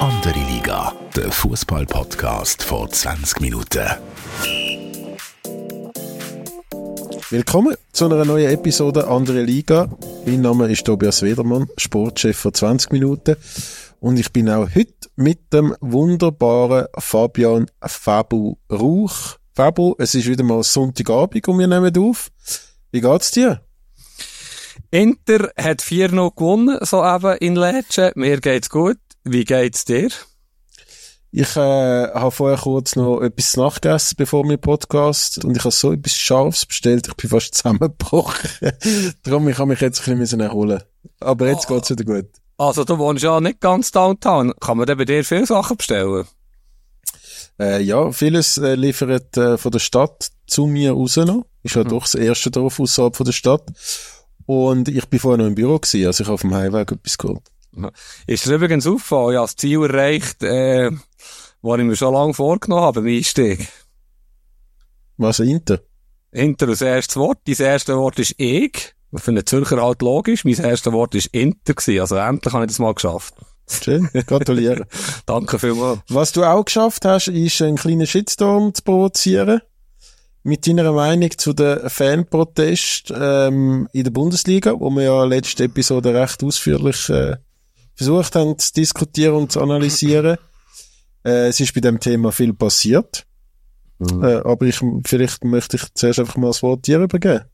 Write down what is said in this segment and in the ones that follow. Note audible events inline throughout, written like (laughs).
Andere Liga, der Fußball-Podcast vor 20 Minuten. Willkommen zu einer neuen Episode Andere Liga. Mein Name ist Tobias Wedermann, Sportchef vor 20 Minuten. Und ich bin auch heute mit dem wunderbaren Fabian Fabu Rauch. Fabu, es ist wieder mal Sonntagabend und wir nehmen auf. Wie geht's dir? Inter hat 4-0 gewonnen, so eben in Lecce. Mir geht's gut. Wie geht's dir? Ich äh, habe vorher kurz noch etwas nachgegessen, bevor wir Podcast und ich habe so etwas Scharfes bestellt, ich bin fast (laughs) zusammengebrochen. Darum, ich habe mich jetzt ein bisschen erholen Aber jetzt oh. geht's wieder gut. Also du wohnst ja nicht ganz downtown. Kann man denn bei dir viele Sachen bestellen? Äh, ja, vieles äh, liefert äh, von der Stadt zu mir raus noch. Ist ja mhm. doch das erste Dorf außerhalb von der Stadt. Und ich bin vorher noch im Büro gewesen, also ich habe auf dem Heimweg etwas geholt. Ist es übrigens aufgefallen, ich habe das Ziel erreicht, äh, was ich mir schon lange vorgenommen habe, beim Einstieg. Was, Inter? Inter als erstes Wort. Dein erstes Wort ist ich. Für einen Zürcher halt logisch. Mein erstes Wort ist Inter gewesen. Also endlich habe ich das mal geschafft. Schön, gratuliere. (laughs) Danke vielmals. Was du auch geschafft hast, ist einen kleinen Shitstorm zu provozieren mit deiner Meinung zu den Fanprotest ähm, in der Bundesliga, wo wir ja letzte Episode recht ausführlich äh, versucht haben zu diskutieren und zu analysieren. (clears throat) Äh, es ist bei dem Thema viel passiert. Mhm. Äh, aber ich, vielleicht möchte ich zuerst einfach mal das Wort dir übergeben.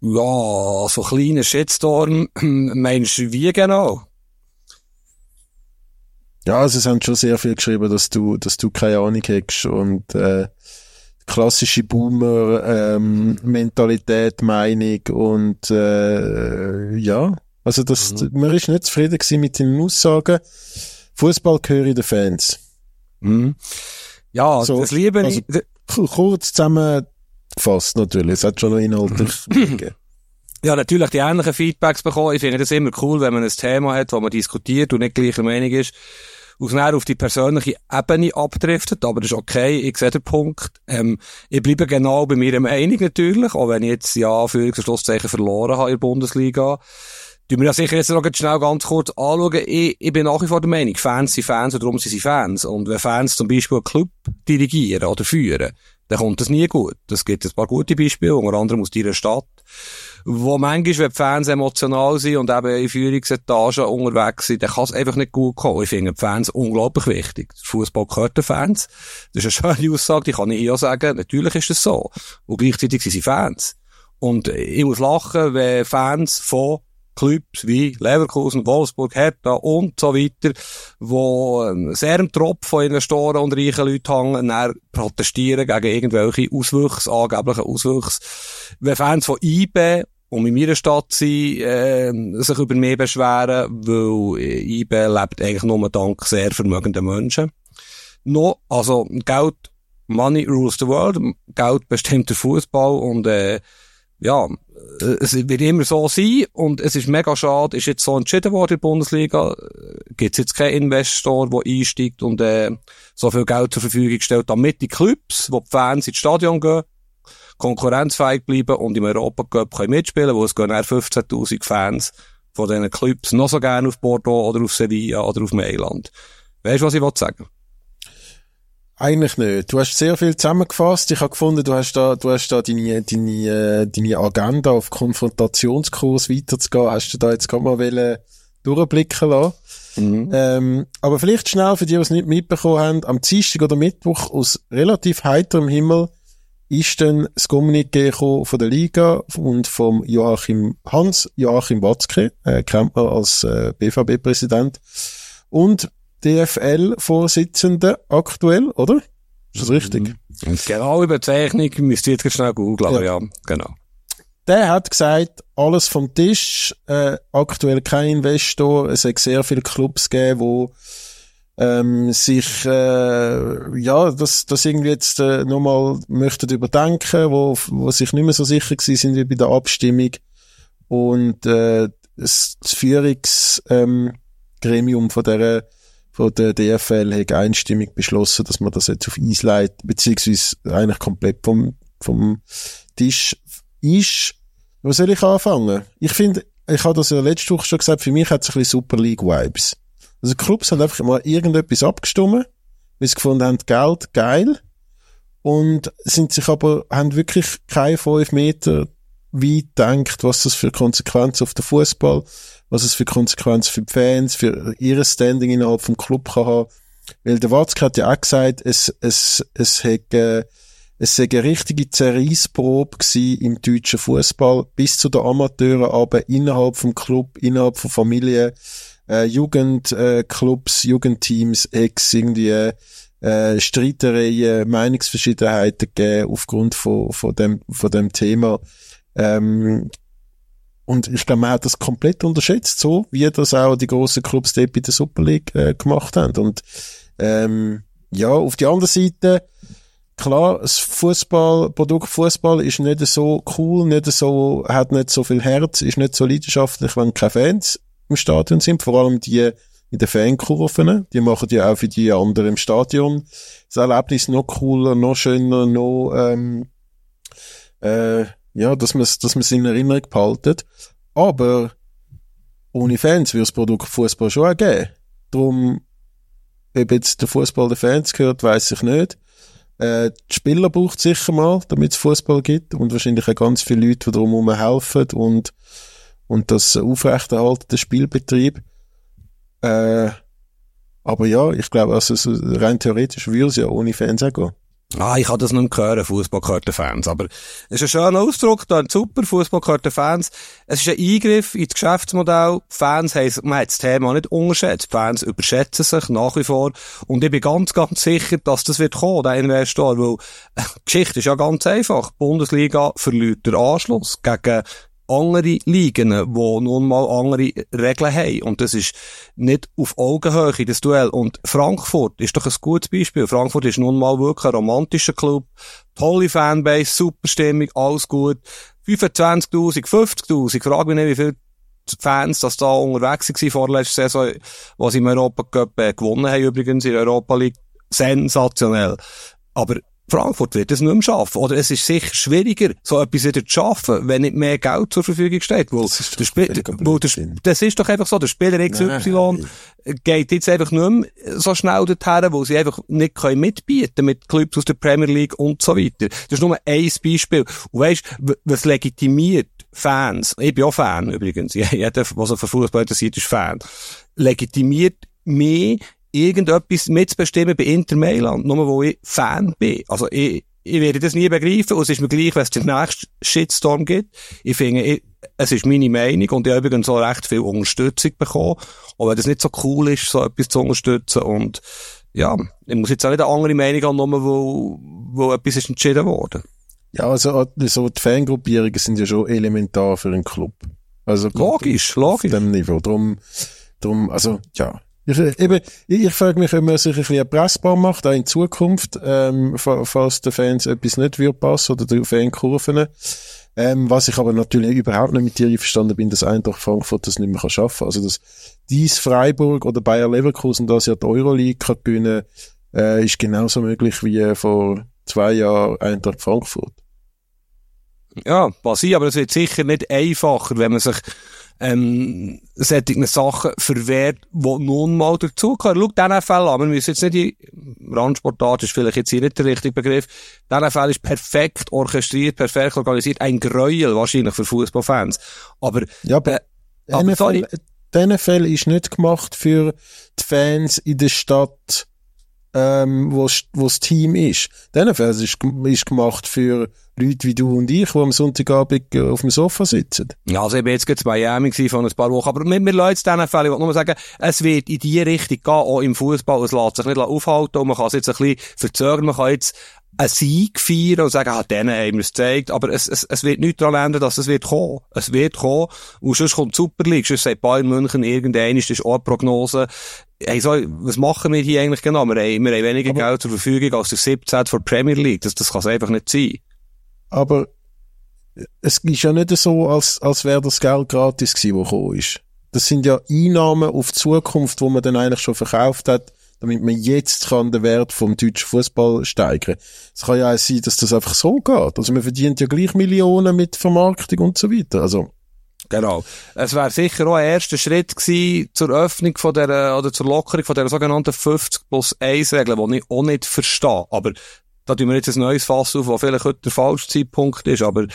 Ja, so kleiner Shitstorm, (clears throat) meinst du wie genau? Ja, also es haben schon sehr viel geschrieben, dass du, dass du keine Ahnung hättest und äh, klassische Boomer-Mentalität, ähm, Meinung und äh, ja, also das, mhm. man ist nicht zufrieden gewesen mit den Aussagen. Fußball gehöre den Fans. Mhm. Ja, so, das liebe also, ich. Kurz zusammengefasst natürlich, es hat schon noch inhaltlich (laughs) gegeben. Ja, natürlich die ähnlichen Feedbacks bekommen. Ich finde das immer cool, wenn man ein Thema hat, wo man diskutiert und nicht gleicher Meinung ist aus auf die persönliche Ebene abdriftet, aber das ist okay, ich sehe den Punkt. Ähm, ich bleibe genau bei meiner Meinung natürlich, auch wenn ich jetzt ja für Schlusszeichen verloren habe in der Bundesliga. Tun wir ja sicher jetzt noch schnell ganz kurz anschauen. Ich, ich bin nach wie vor der Meinung, Fans sind Fans und darum sind sie Fans. Und wenn Fans zum Beispiel einen Club dirigieren oder führen, dann kommt das nie gut. Es gibt ein paar gute Beispiele, unter anderem aus deiner Stadt wo manchmal, wenn die Fans emotional sind und eben in Führungsetagen unterwegs sind, dann kann es einfach nicht gut kommen. Ich finde die Fans unglaublich wichtig. Der Fußball gehört den Fans. Das ist eine schöne Aussage, die kann ich hier sagen. Natürlich ist das so. Und gleichzeitig sind sie Fans. Und ich muss lachen, wenn Fans von Clubs wie Leverkusen, Wolfsburg, Hertha und so weiter, wo ähm, sehr im Tropf von Investoren und reichen Leuten hängen, dann protestieren gegen irgendwelche Auswüchse, angeblichen Auswüchse. Wenn Fans von IB und in meiner Stadt sind, äh, sich über mich beschweren, weil IB lebt eigentlich nur dank sehr vermögenden Menschen. No, also Geld, Money rules the world, Geld bestimmt der Fußball und äh, ja, es wird immer so sein und es ist mega schade, ist jetzt so entschieden worden in der Bundesliga, gibt es jetzt keinen Investor, der einsteigt und äh, so viel Geld zur Verfügung stellt, damit die Clubs, wo die Fans ins Stadion gehen, konkurrenzfähig bleiben und im Europacup können mitspielen, wo es gehen 15'000 Fans von diesen Clubs noch so gerne auf Bordeaux oder auf Sevilla oder auf Mailand. Weißt du, was ich sagen eigentlich nicht. Du hast sehr viel zusammengefasst. Ich habe gefunden, du hast da, du hast da deine, deine, äh, deine Agenda auf Konfrontationskurs weiterzugehen. Hast du da jetzt gerade mal wollen durchblicken lassen. Mhm. Ähm, aber vielleicht schnell für die, die es nicht mitbekommen haben, am Dienstag oder Mittwoch aus relativ heiterem Himmel ist dann das Kommuniqué von der Liga und vom Joachim Hans Joachim Watzke, äh, kennt man als äh, BVB-Präsident. Und DFL-Vorsitzende aktuell, oder? Ist das richtig? Mhm. Genau, Überzeichnung müsst ihr jetzt schnell googeln, aber ja. ja, genau. Der hat gesagt, alles vom Tisch, äh, aktuell kein Investor, es hat sehr viele Clubs gegeben, wo ähm, sich äh, ja das das irgendwie jetzt äh, nochmal möchten überdenken, wo wo sich nicht mehr so sicher gewesen sind wie bei der Abstimmung und äh, das, Führungsgremium ähm, von der von der DFL hat einstimmig beschlossen, dass man das jetzt auf Eis leitet, beziehungsweise eigentlich komplett vom, vom Tisch ist. Wo soll ich anfangen? Ich finde, ich habe das ja letzte Woche schon gesagt, für mich hat es ein bisschen Super League Vibes. Also Clubs haben einfach mal irgendetwas abgestimmt, weil sie gefunden haben, Geld, geil. Und sind sich aber, haben wirklich keine fünf Meter weit gedacht, was das für Konsequenzen auf den Fußball, was es für Konsequenzen für die Fans, für ihr Standing innerhalb vom Club kann haben. Weil der Watzke hat ja auch gesagt, es, es, es hätte, es sei eine richtige Zerreissprobe gewesen im deutschen Fußball bis zu den Amateuren, aber innerhalb vom Club, innerhalb von Familien, äh, Jugendclubs, äh, Jugendteams, Ex, irgendwie, äh, Streitereien, Meinungsverschiedenheiten gegeben aufgrund von, von dem, von dem Thema. Ähm, und ich glaube, man hat das komplett unterschätzt, so wie das auch die grossen Clubs dort bei der Super League äh, gemacht haben. Und ähm, ja, auf die andere Seite, klar, das Fußball, Produkt Fußball ist nicht so cool, nicht so, hat nicht so viel Herz, ist nicht so leidenschaftlich, wenn keine Fans im Stadion sind, vor allem die in den Fankurven, die machen ja auch für die anderen im Stadion das Erlebnis noch cooler, noch schöner, noch, ähm, äh, ja, dass man es dass man's in Erinnerung behaltet. Aber ohne Fans würde das Produkt Fußball schon auch geben. Darum, ob jetzt der Fußball den Fans gehört, weiß ich nicht. Äh, die Spieler braucht sicher mal, damit es Fußball gibt und wahrscheinlich auch ganz viele Leute, die drumherum helfen und und das aufrechterhalten, den Spielbetrieb. Äh, aber ja, ich glaube, also rein theoretisch würde es ja ohne Fans auch gehen. Ah, ich kann das nicht hören, Fußball gehört den Fans. Aber es ist ein schöner Ausdruck, da super, Fußball gehört den Fans. Es ist ein Eingriff ins Geschäftsmodell. Fans haben, man hat das Thema nicht unterschätzt. Fans überschätzen sich nach wie vor. Und ich bin ganz, ganz sicher, dass das wird kommen, der Investor. Weil, die Geschichte ist ja ganz einfach. Die Bundesliga verliert den Anschluss gegen andere Ligen, die nun mal andere Regeln haben. Und das ist nicht auf Augenhöhe, das Duell. Und Frankfurt ist doch ein gutes Beispiel. Frankfurt ist nun mal wirklich ein romantischer Club. Tolle Fanbase, super Stimmung, alles gut. 25.000, 50.000, frage mich nicht, wie viele Fans, dass da unterwegs waren vor der letzten Saison, was im Europa Cup äh, gewonnen haben, übrigens in Europa League. Sensationell. Aber Frankfurt wird es nicht mehr schaffen. Oder es ist sicher schwieriger, so etwas wieder zu schaffen, wenn nicht mehr Geld zur Verfügung steht. Weil das, ist der Spiel, weil der, das ist doch einfach so, der Spieler XY Nein. geht jetzt einfach nicht mehr so schnell dorthin, wo sie einfach nicht können mitbieten mit Clubs aus der Premier League und so weiter. Das ist nur ein Beispiel. Und weisst, was legitimiert Fans, ich bin auch Fan übrigens, (laughs) jeder, was er für Fußball interessiert, ist Fan, legitimiert mehr irgendetwas mitzubestimmen bei Inter Mailand, nur wo ich Fan bin. Also ich, ich werde das nie begreifen und es ist mir gleich, wenn es den nächsten Shitstorm gibt. Ich finde, ich, es ist meine Meinung und ich habe übrigens auch recht viel Unterstützung bekommen. Aber wenn das nicht so cool ist, so etwas zu unterstützen und ja, ich muss jetzt auch nicht eine andere Meinung annehmen, wo, wo etwas ist entschieden worden. Ja, also so die Fangruppierungen sind ja schon elementar für einen Club. Also logisch, logisch. Auf dem Niveau. Drum, drum, also ja, ich, eben, ich, ich frage mich, ob man sich ein bisschen pressbar macht, auch in Zukunft, ähm, falls den Fans etwas nicht wird passen oder die Fankurven. Ähm, was ich aber natürlich überhaupt nicht mit dir einverstanden bin, dass Eintracht Frankfurt das nicht mehr schaffen kann. Also, dass dies Freiburg oder Bayer Leverkusen das ja die Euroleague kann äh, ist genauso möglich wie vor zwei Jahren Eintracht Frankfurt. Ja, was ich, aber es wird sicher nicht einfacher, wenn man sich ähm, solche Sachen verwehrt, die nun mal dazugehören. Schau, diesen Fall an, wir müssen jetzt nicht die, Randsportart ist vielleicht jetzt hier nicht der richtige Begriff, diesen Fall ist perfekt orchestriert, perfekt organisiert, ein Gräuel wahrscheinlich für Fußballfans. Aber, ja, aber, äh, aber sorry. Der NFL ist nicht gemacht für die Fans in der Stadt, ähm, wo, das Team ist. Der NFL ist, ist gemacht für Leute wie du und ich, die am Sonntagabend äh, auf dem Sofa sitzen. Ja, also ich bin jetzt gerade in Miami vor ein paar Wochen, aber wir, wir lassen jetzt diesen Fällen, ich nur sagen, es wird in die Richtung gehen, auch im Fußball, es lässt sich nicht aufhalten und man kann es jetzt ein bisschen verzögern, man kann jetzt einen Sieg feiern und sagen, ah, denen haben wir es gezeigt, aber es, es, es wird nichts daran ändern, dass es wird kommen. Es wird kommen, und sonst kommt die Super League, sonst sagt Bayern München irgendein, ist das auch eine Prognose. Hey, so, was machen wir hier eigentlich genau? Wir haben, wir haben weniger aber Geld zur Verfügung als der 17 von Premier League. Das, das kann es einfach nicht sein aber es ist ja nicht so, als, als wäre das Geld gratis gewesen, das gekommen ist. Das sind ja Einnahmen auf die Zukunft, wo man dann eigentlich schon verkauft hat, damit man jetzt kann den Wert vom deutschen Fußball steigern. Es kann ja auch sein, dass das einfach so geht. Also man verdient ja gleich Millionen mit Vermarktung und so weiter. Also Genau. Es wäre sicher auch ein erster Schritt gewesen zur Öffnung von der, oder zur Lockerung von der sogenannten 50 plus 1 Regel, die ich auch nicht verstehe. Aber da tun wir jetzt ein neues Fass auf, wo vielleicht heute der falsche Zeitpunkt ist, aber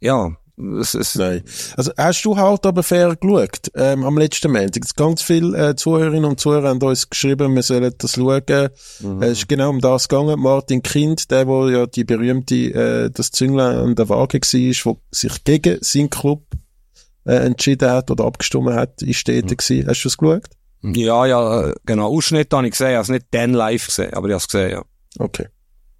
ja, es, es Nein. Also hast du halt aber fair geschaut ähm, am letzten Montag. Ganz viele äh, Zuhörerinnen und Zuhörer haben uns geschrieben, wir sollen das schauen. Mhm. Es ist genau um das gegangen. Martin Kind, der, wo ja die berühmte, äh, das Zünglein an der Waage war, wo sich gegen seinen Club äh, entschieden hat oder abgestimmt hat, ist dort mhm. gewesen. Hast du es geschaut? Ja, ja, genau. Ausschnitt habe ich gesehen. Ich habe es nicht dann live gesehen, aber ich habe es gesehen, ja. Okay.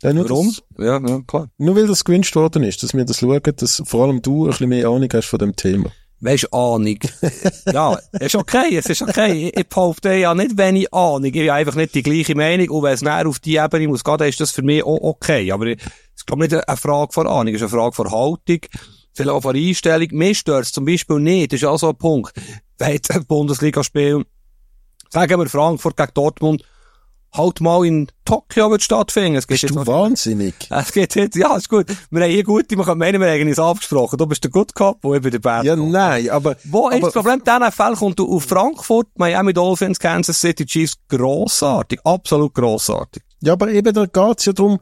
Dann Warum? Das, ja, ja, klar. Nur weil das gewünscht worden ist, dass wir das schauen, dass vor allem du ein bisschen mehr Ahnung hast von dem Thema. Weisst, Ahnung. (laughs) ja, ist okay, es ist okay. Ich, ich behaupte ja nicht wenig Ahnung. Ich habe einfach nicht die gleiche Meinung. Und wenn es näher auf die Ebene muss gehen, dann ist das für mich auch okay. Aber es ist, glaube ich, nicht eine Frage von Ahnung, es ist eine Frage von Haltung. Vielleicht auch von Einstellung. Mir stört es zum Beispiel nicht. Das ist auch so ein Punkt. Wenn jetzt ein Bundesliga-Spiel, sagen wir Frankfurt gegen Dortmund, halt mal in Tokio wird stattfinden. Es bist du noch, wahnsinnig? (laughs) Es geht jetzt, ja, ist gut. Wir haben hier gute, man kann meinen, wir haben uns abgesprochen. Du bist der Good Cop, wo ich bin der Bad Ja, nein, aber... Wo aber, ist das Problem? Diesem Fall kommt auf Frankfurt, Miami Dolphins, Kansas City Chiefs, grossartig. Absolut grossartig. Ja, aber eben, da geht's ja darum,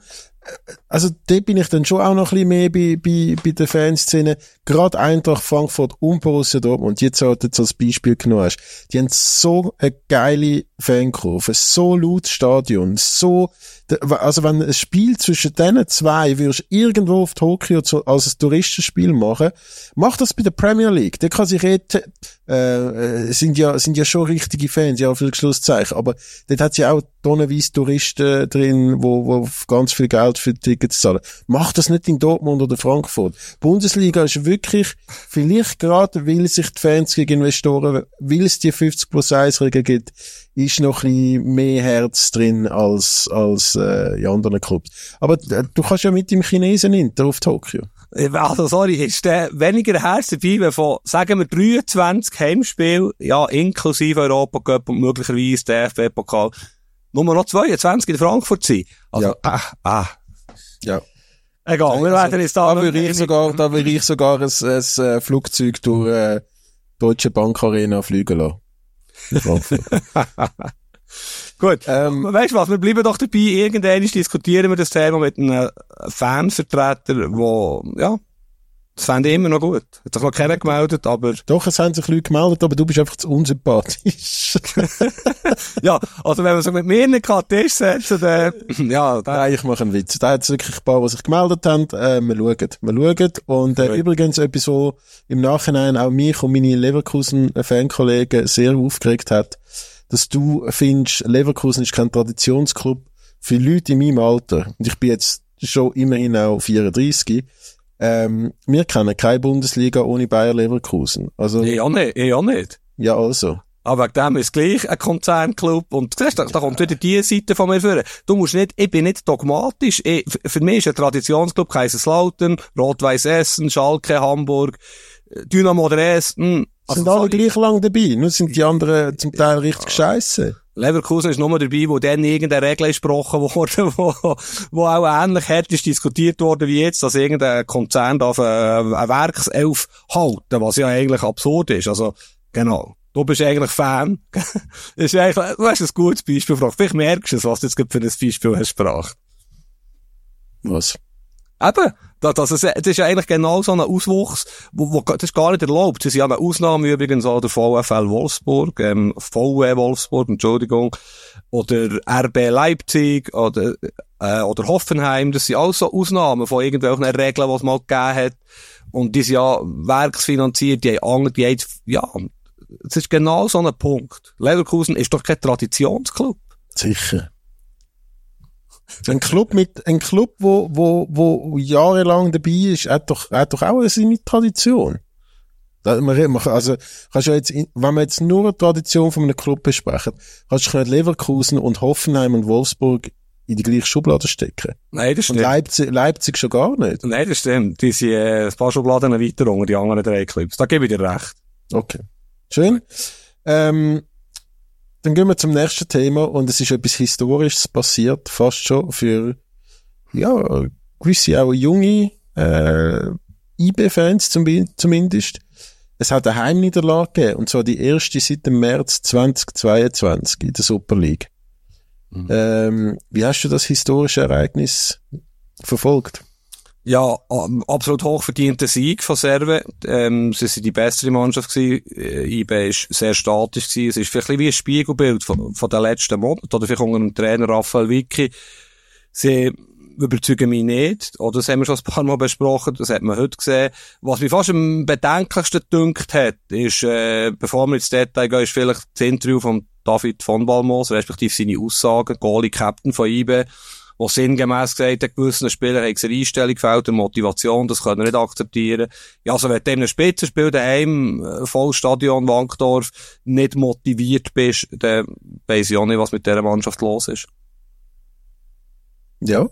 also da bin ich dann schon auch noch ein bisschen mehr bei, bei, bei der Fanszene. Gerade Eintracht Frankfurt und Borussia Dortmund, jetzt halt jetzt als Beispiel genommen hast, die haben so eine geile Fankurve, so laut Stadion, so, also wenn ein Spiel zwischen diesen zwei würdest irgendwo auf Tokio als ein Touristenspiel machen, mach das bei der Premier League. Da kann sich jetzt, äh, sind ja, sind ja schon richtige Fans, ja, für Schlusszeichen, aber dort hat ja auch tonnenweise Touristen drin, wo, wo ganz viel Geld für Tickets zahlen. Mach das nicht in Dortmund oder Frankfurt. Bundesliga ist wirklich, vielleicht gerade, weil sich die Fans gegen Investoren, weil es die 50 plus 1 Regel gibt, ist noch ein bisschen mehr Herz drin als, als äh, in anderen Clubs. Aber äh, du kannst ja mit dem Chinesen Inter auf Tokio. Also, sorry, ist der weniger Herz dabei, von, sagen wir, 23 Heimspiel, ja, inklusive Europacup und möglicherweise DFB-Pokal, nur noch 22 in Frankfurt sein. Also, ja. ah, ah. Ja. Egal, wir werden jetzt da... Da würde ich sogar, da würde ich sogar ein, ein, ein Flugzeug durch, äh, Deutsche Bank Arena fliegen lassen. (laughs) Gut. Ähm, weißt du was? Wir bleiben doch dabei. Irgendwann diskutieren wir das Thema mit einem Fanvertreter, wo, ja, das fände ich immer noch gut. Hat sich noch keiner gemeldet, aber... Doch, es haben sich Leute gemeldet, aber du bist einfach zu unsympathisch. (laughs) (laughs) ja, also wenn man sich mit mir nicht an den Tisch setzt, dann, ja, dann... Nein, ich mache einen Witz. Da hat es wirklich ein paar, die sich gemeldet haben. Äh, wir schauen. Wir schauen. Und äh, übrigens etwas, wo im Nachhinein auch mich und meine Leverkusen-Fankollegen sehr aufgeregt hat, dass du findest, Leverkusen ist kein Traditionsclub für Leute in meinem Alter. Und ich bin jetzt schon immerhin auch 34 ähm, wir kennen keine Bundesliga ohne Bayer Leverkusen. Also, ich auch nicht. Ich auch nicht. Ja, also. Aber wegen dem ist gleich ein Konzernclub. Und siehst, da, da kommt wieder die Seite von mir vor. Du musst nicht, ich bin nicht dogmatisch. Ich, für mich ist ein Traditionsclub Kaiserslautern, Rot-Weiß Essen, Schalke, Hamburg, Dynamo Dresden. Also sind alle gleich lang dabei. Nur sind die anderen zum Teil richtig scheiße. Leverkusen ist nur dabei, wo dann irgendeine Regel gesprochen wurde, (laughs) wo, wo auch ähnlich hart ist diskutiert worden wie jetzt, dass irgendein Konzern darf eine, äh, eine Werkself halten, was ja eigentlich absurd ist. Also, genau. Du bist eigentlich Fan. (laughs) ist eigentlich, du hast ein gutes Beispiel gefragt. Vielleicht merkst du es, was du jetzt für ein Beispiel hast gebracht. Was? Eben, das, das, das ist eigentlich genau so ein Auswuchs, wo, wo, das ist gar nicht erlaubt. Sie sind ja eine Ausnahme übrigens auch der VfL Wolfsburg, ähm, VW Wolfsburg, Entschuldigung, oder RB Leipzig, oder, äh, oder Hoffenheim. Das sind alles so Ausnahmen von irgendwelchen Regeln, die es mal gegeben hat. Und die sind ja werksfinanziert, die haben, die haben, ja, das ist genau so ein Punkt. Leverkusen ist doch kein Traditionsclub. Sicher. Ein Club mit, ein Club, wo, wo, wo jahrelang dabei ist, hat doch, hat doch auch seine Tradition. Also, kannst du jetzt, wenn wir jetzt nur eine Tradition von einem Club besprechen, kannst du Leverkusen und Hoffenheim und Wolfsburg in die gleiche Schublade stecken. Nein, das stimmt. Und Leipzig, Leipzig schon gar nicht. Nein, das stimmt. Die sind äh, ein paar Schubladen weiter unter die anderen drei Clubs. Da gebe ich dir recht. Okay. Schön. Ähm, dann gehen wir zum nächsten Thema und es ist etwas Historisches passiert, fast schon für, ja, gewisse auch junge, äh, IB-Fans zum, zumindest. es hat eine Heimniederlage gegeben, und zwar die erste seit dem März 2022 in der Super League. Mhm. Ähm, wie hast du das historische Ereignis verfolgt? Ja, absolut hochverdienter Sieg von Serve. Ähm, sie sind die bessere Mannschaft gewesen. Äh, IB ist sehr statisch gewesen. Es ist vielleicht wie ein Spiegelbild von, von den letzten Monaten. Oder vielleicht unter dem Trainer Raphael Vicky. Sie überzeugen mich nicht. Oder das haben wir schon ein paar Mal besprochen. Das hat man heute gesehen. Was mich fast am bedenklichsten gedünkt hat, ist, äh, bevor wir ins Detail gehen, ist vielleicht das Interview von David von Balmos, respektive seine Aussagen, Goalie-Captain von IB wo sinngemäß gesagt hat, gewissen Spielern haben eine Einstellung gefällt, eine Motivation, das können wir nicht akzeptieren. Ja, also wenn du in einem Spitzenspiel daheim, äh, Vollstadion, Wankdorf, nicht motiviert bist, dann weiss ich auch nicht, was mit dieser Mannschaft los ist. Ja.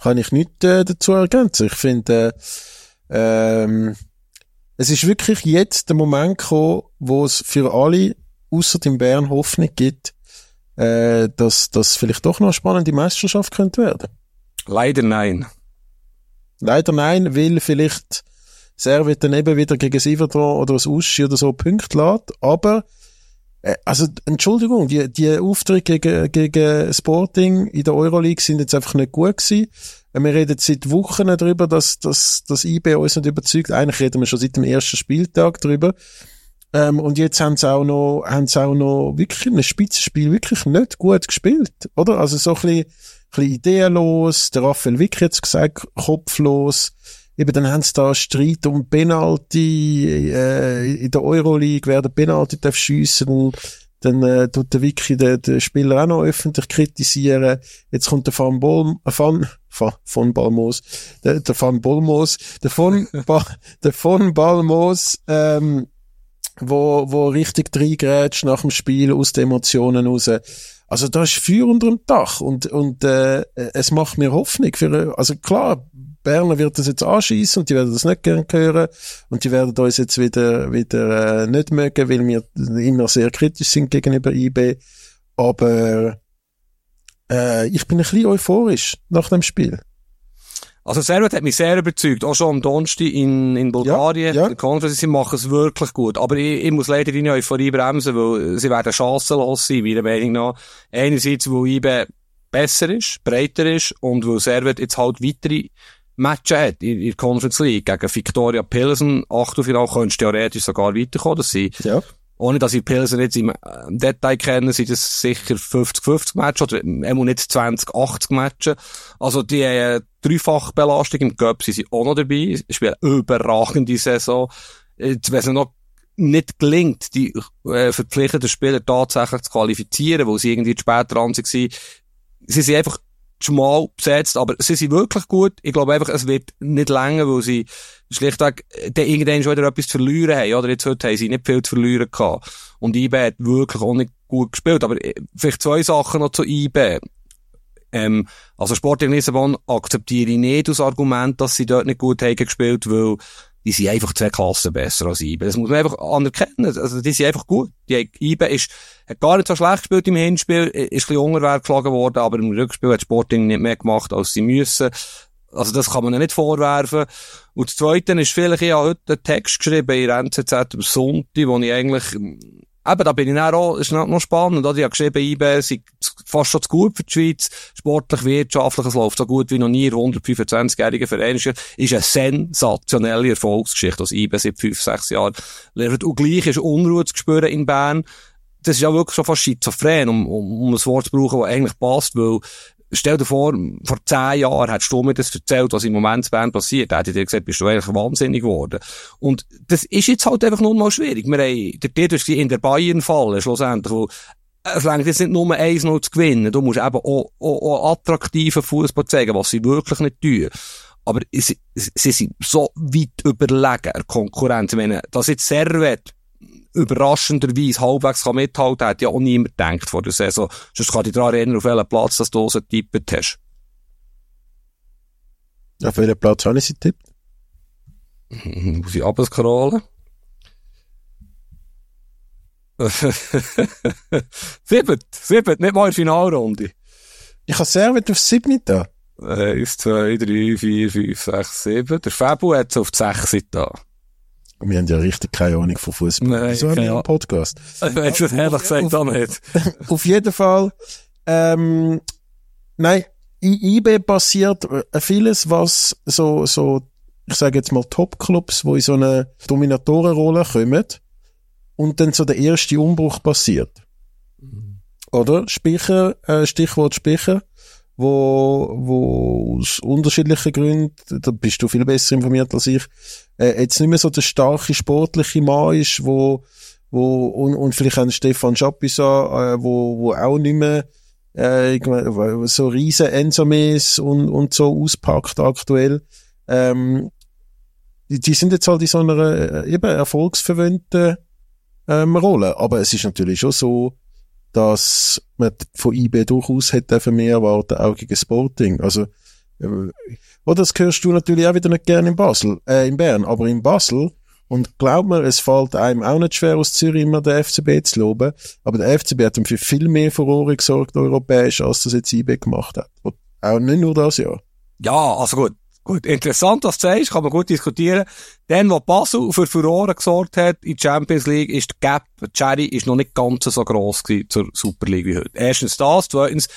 Kann ich nichts äh, dazu ergänzen. Ich finde, äh, ähm, es ist wirklich jetzt der Moment gekommen, wo es für alle, außer dem Bern, Hoffnung gibt, äh, dass das vielleicht doch noch eine spannende Meisterschaft könnte werden? Leider nein. Leider nein, weil vielleicht Servet dann eben wieder gegen Siverdro oder das Uschi oder so Punkte lädt, aber äh, also Entschuldigung, die, die Auftritte gegen, gegen Sporting in der Euroleague sind jetzt einfach nicht gut gewesen. Äh, wir reden seit Wochen darüber, dass, dass, dass IB uns nicht überzeugt. Eigentlich reden wir schon seit dem ersten Spieltag darüber. Ähm, und jetzt haben sie auch noch, haben sie auch noch wirklich in einem Spitzenspiel wirklich nicht gut gespielt, oder? Also so ein bisschen, ein bisschen ideenlos, der Raphael Wick jetzt gesagt, kopflos. Eben dann haben sie da Streit um Penalty, äh, in der Euroleague, wer den Penalty darf schiessen dann äh, tut der Wiki den, den Spieler auch noch öffentlich kritisieren. Jetzt kommt der Van Bol, Van, Van, von Balmos, der, der Van Bolmos, der von, ba, (laughs) der von Balmos, ähm, wo, wo richtig reingrätscht nach dem Spiel aus den Emotionen raus. Also da ist Feuer unter dem Dach und, und äh, es macht mir Hoffnung. Für, also klar, Berner wird das jetzt anschießen und die werden das nicht gern hören und die werden uns jetzt wieder, wieder äh, nicht mögen, weil wir immer sehr kritisch sind gegenüber IB. Aber äh, ich bin ein bisschen euphorisch nach dem Spiel. Also Servet hat mich sehr überzeugt, auch schon am Donnerstag in, in Bulgarien, ja, ja. Conference, sie machen es wirklich gut. Aber ich, ich muss leider deine Euphorie bremsen, weil sie werden chancenlos sein, meiner Meinung nach. Einerseits, weil IBE besser ist, breiter ist und weil Servet jetzt halt weitere Matches hat in, in der Conference League gegen Victoria Pilsen, Achtelfinale, könntest theoretisch sogar weiterkommen, dass sie ja ohne dass ich Pilsen jetzt im Detail kenne, sind es sicher 50-50 Matches oder einmal nicht 20-80 Matches. Also die äh, Dreifachbelastung im Cup sind sie auch noch dabei. Es spielen überragende Saison. Jetzt, wenn es noch nicht gelingt, die äh, verpflichteten Spieler tatsächlich zu qualifizieren, weil sie irgendwie später dran waren, sie sind einfach schmal besetzt, aber sie sind wirklich gut. Ich glaube einfach, es wird nicht länger, weil sie schlichtweg dann irgendwann schon wieder etwas zu verlieren haben. Oder jetzt heute haben sie nicht viel zu verlieren gehabt. Und IB hat wirklich auch nicht gut gespielt. Aber äh, vielleicht zwei Sachen noch zu IB. Ähm, also Sporting Lissabon akzeptiere ich nicht als Argument, dass sie dort nicht gut haben gespielt, weil die sind einfach zwei Klassen besser als IBE. Das muss man einfach anerkennen. Also, die sind einfach gut. Die IBE ist, hat gar nicht so schlecht gespielt im Hinspiel, ist ein bisschen unter geschlagen worden, aber im Rückspiel hat Sporting nicht mehr gemacht, als sie müssen. Also, das kann man ihnen nicht vorwerfen. Und das Zweite ist vielleicht, ich habe heute einen Text geschrieben in NZZ am Sonntag, wo ich eigentlich Eben, da bin ich dann auch, ist noch spannend, oder? Ich habe geschrieben, IB ist fast schon zu gut für die Schweiz. Sportlich, wirtschaftlich, es läuft so gut wie noch nie. 125-jähriger Verein ist, eine sensationelle Erfolgsgeschichte, aus IB seit fünf, sechs Jahren lernt. Und gleich ist Unruhe zu spüren in Bern. Das ist ja wirklich schon fast schizophren, um, um, um ein Wort zu brauchen, das eigentlich passt, weil Stell dir vor, vor zehn Jahren hättest du mir das erzählt, was im Moment in Bern passiert. Da hätte ich dir gesagt, bist du eigentlich wahnsinnig geworden. Und das ist jetzt halt einfach nur mal schwierig. Wir haben, der Titel in der Bayern fallen, schlussendlich, wo es reicht jetzt nicht nur 1-0 zu gewinnen. Du musst eben auch, auch, auch attraktiven Fußball zeigen, was sie wirklich nicht tun. Aber sie, sie sind so weit überlegen, Konkurrenz. Ich meine, dass jetzt Servet überraschenderweise halbwegs kann mithalten kann, hat ja auch niemand gedacht vor der Saison. Sonst kann ich daran erinnern, auf welchen Platz dass du so getippt hast. Auf welchen Platz habe ich sie getippt? (laughs) Muss ich abscrollen? (laughs) sieben, sieben, nicht mal in der Finalrunde. Ich habe sehr weit auf sieben da. Eins, zwei, drei, vier, fünf, sechs, sieben. Der Fabu hat es auf die sechs da. Wir haben ja richtig keine Ahnung von Fußball. Nein, Wieso haben wir einen. Podcast? Hättest du das ehrlich gesagt auch nicht. (laughs) Auf jeden Fall, ähm, nein, I- IB passiert äh, vieles, was so, so, ich sage jetzt mal Top-Clubs, wo in so eine Dominatorenrolle kommen und dann so der erste Umbruch passiert. Oder? Spicher, äh, Stichwort Spicher, wo, wo aus unterschiedlichen Gründen, da bist du viel besser informiert als ich, äh, jetzt nicht mehr so der starke sportliche Mann ist, wo, wo, und, und vielleicht auch Stefan Schapisa, äh, wo, wo auch nicht mehr, äh, so riesen Ensomes und, und so auspackt aktuell. Ähm, die, die sind jetzt halt in so einer äh, eben erfolgsverwöhnten ähm, Rolle. Aber es ist natürlich schon so, dass man von IB durchaus hätte dürfen mehr erwarten, auch gegen Sporting. Also, äh, oder das hörst du natürlich auch wieder nicht gerne in Basel, äh, in Bern, aber in Basel, und glaub mir, es fällt einem auch nicht schwer, aus Zürich immer den FCB zu loben, aber der FCB hat ihm für viel mehr Furore gesorgt, europäisch, als das jetzt IB gemacht hat. Und auch nicht nur das Jahr. Ja, also gut. Gut, interessant, was du sagst, kann man gut diskutieren. Dann, wo Basel für Furore gesorgt hat in Champions League, ist der Gap, die Cherry, ist noch nicht ganz so gross zur Super League wie heute. Erstens das, zweitens,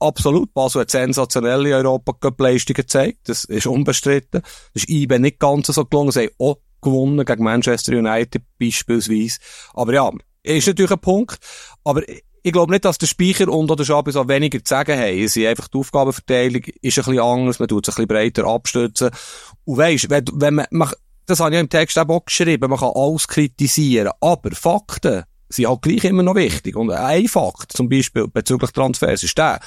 absolut, Basel hat sensationelle Europa-Cup-Leistungen gezeigt, das ist unbestritten. Das ist IB nicht ganz so gelungen, sie haben auch gewonnen gegen Manchester United beispielsweise. Aber ja, ist natürlich ein Punkt, aber ich glaube nicht, dass der Speicher und oder Schabis auch weniger zu sagen haben. Sie einfach die Aufgabenverteilung ist ein bisschen anders, man tut es ein bisschen breiter abstützen. Und weisst, wenn, wenn man, man, das habe ich im Text auch geschrieben, man kann alles kritisieren, aber Fakten sind halt gleich immer noch wichtig. Und ein Fakt, zum Beispiel bezüglich Transfers, ist der,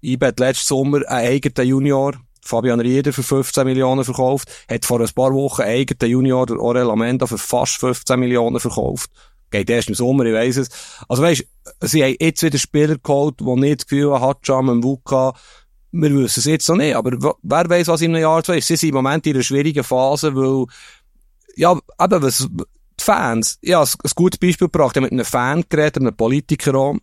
IB hat letzten Sommer einen eigenen Junior, Fabian Rieder, für 15 Millionen verkauft, hat vor ein paar Wochen einen eigenen Junior, Orel Amenda, für fast 15 Millionen verkauft. Geht erst im Sommer, ich weiss es. Also weisst, sie haben jetzt wieder Spieler geholt, die nicht das Gefühl haben, Hatscham und Wuka, wir wissen es jetzt noch nicht, aber wer weiß, was in einem Jahr zwei ist. Sie sind im Moment in einer schwierigen Phase, weil, ja, eben, was, die Fans, ja, ein, ein gutes Beispiel gebracht, ich habe mit einem Fan geredet, einem Politiker auch,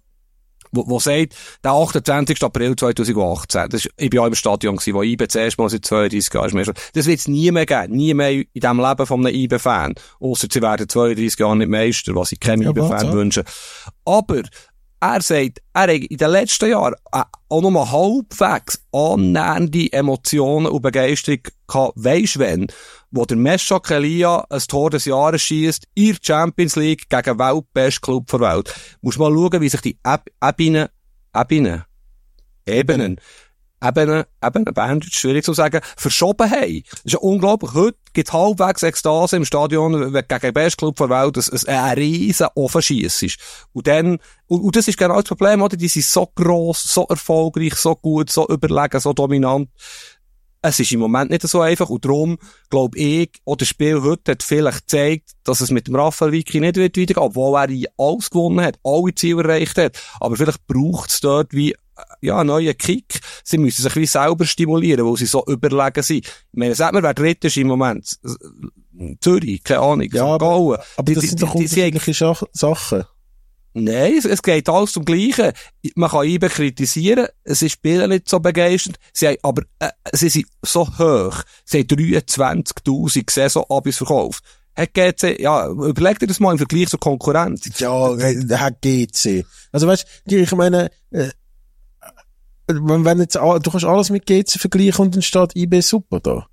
wo, wo sagt, der 28. April 2018, das ist, ich bin auch im Stadion gewesen, wo IB zuerst mal seit 32 Jahren ist das wird es nie mehr geben, nie mehr in dem Leben von einem IB-Fan. Ausser sie werden 32 Jahre nicht Meister, was ich keinem Ja, IB-Fan warte. wünsche. Aber, er sagt, er hat in den letzten Jahren äh, auch nur halbwegs annähernde Emotionen und Begeisterung gehabt. Weisst wenn? Wo der Meshak Elia ein Tor des Jahres schießt der Champions League gegen weltbesten Club der Welt. Musst mal schauen, wie sich die Eb- Ebenen, Ebenen, Ebenen, Ebenen, Ebenen, Bandage, schwierig zu sagen, verschoben haben. Das ist ja unglaublich. Heute gibt es halbwegs Ekstase im Stadion, wenn gegen den besten Club der Welt es ein riesen Offenschiess ist. Und dann, und, und das ist genau das Problem, oder? Die sind so gross, so erfolgreich, so gut, so überlegen, so dominant. Es ist im Moment nicht so einfach und darum glaube ich, auch das Spiel heute hat vielleicht gezeigt, dass es mit dem Raphael Vicky nicht wird weitergehen, obwohl er alles gewonnen hat, alle Ziele erreicht hat. Aber vielleicht braucht es dort wie äh, ja, einen neuen Kick. Sie müssen sich wie selber stimulieren, weil sie so überlegen sind. Ich meine, sag mir, wer dritt ist im Moment? Zürich, keine Ahnung, Ja, St. Gallen. Aber Die- das die- sind doch die- unterschiedliche Schach- Sachen. Nein, es, es geht alles zum Gleichen. Man kann IBE kritisieren, sie spielen nicht so begeistert, sie haben, aber äh, sie sind so hoch. Sie haben 23'000 Saisonabis verkauft. Hat GC, ja, überleg dir das mal im Vergleich zur Konkurrenz. Ja, der GC. Also weißt du, ich meine, äh, wenn, wenn jetzt, du kannst alles mit GC vergleichen und dann steht IB super da.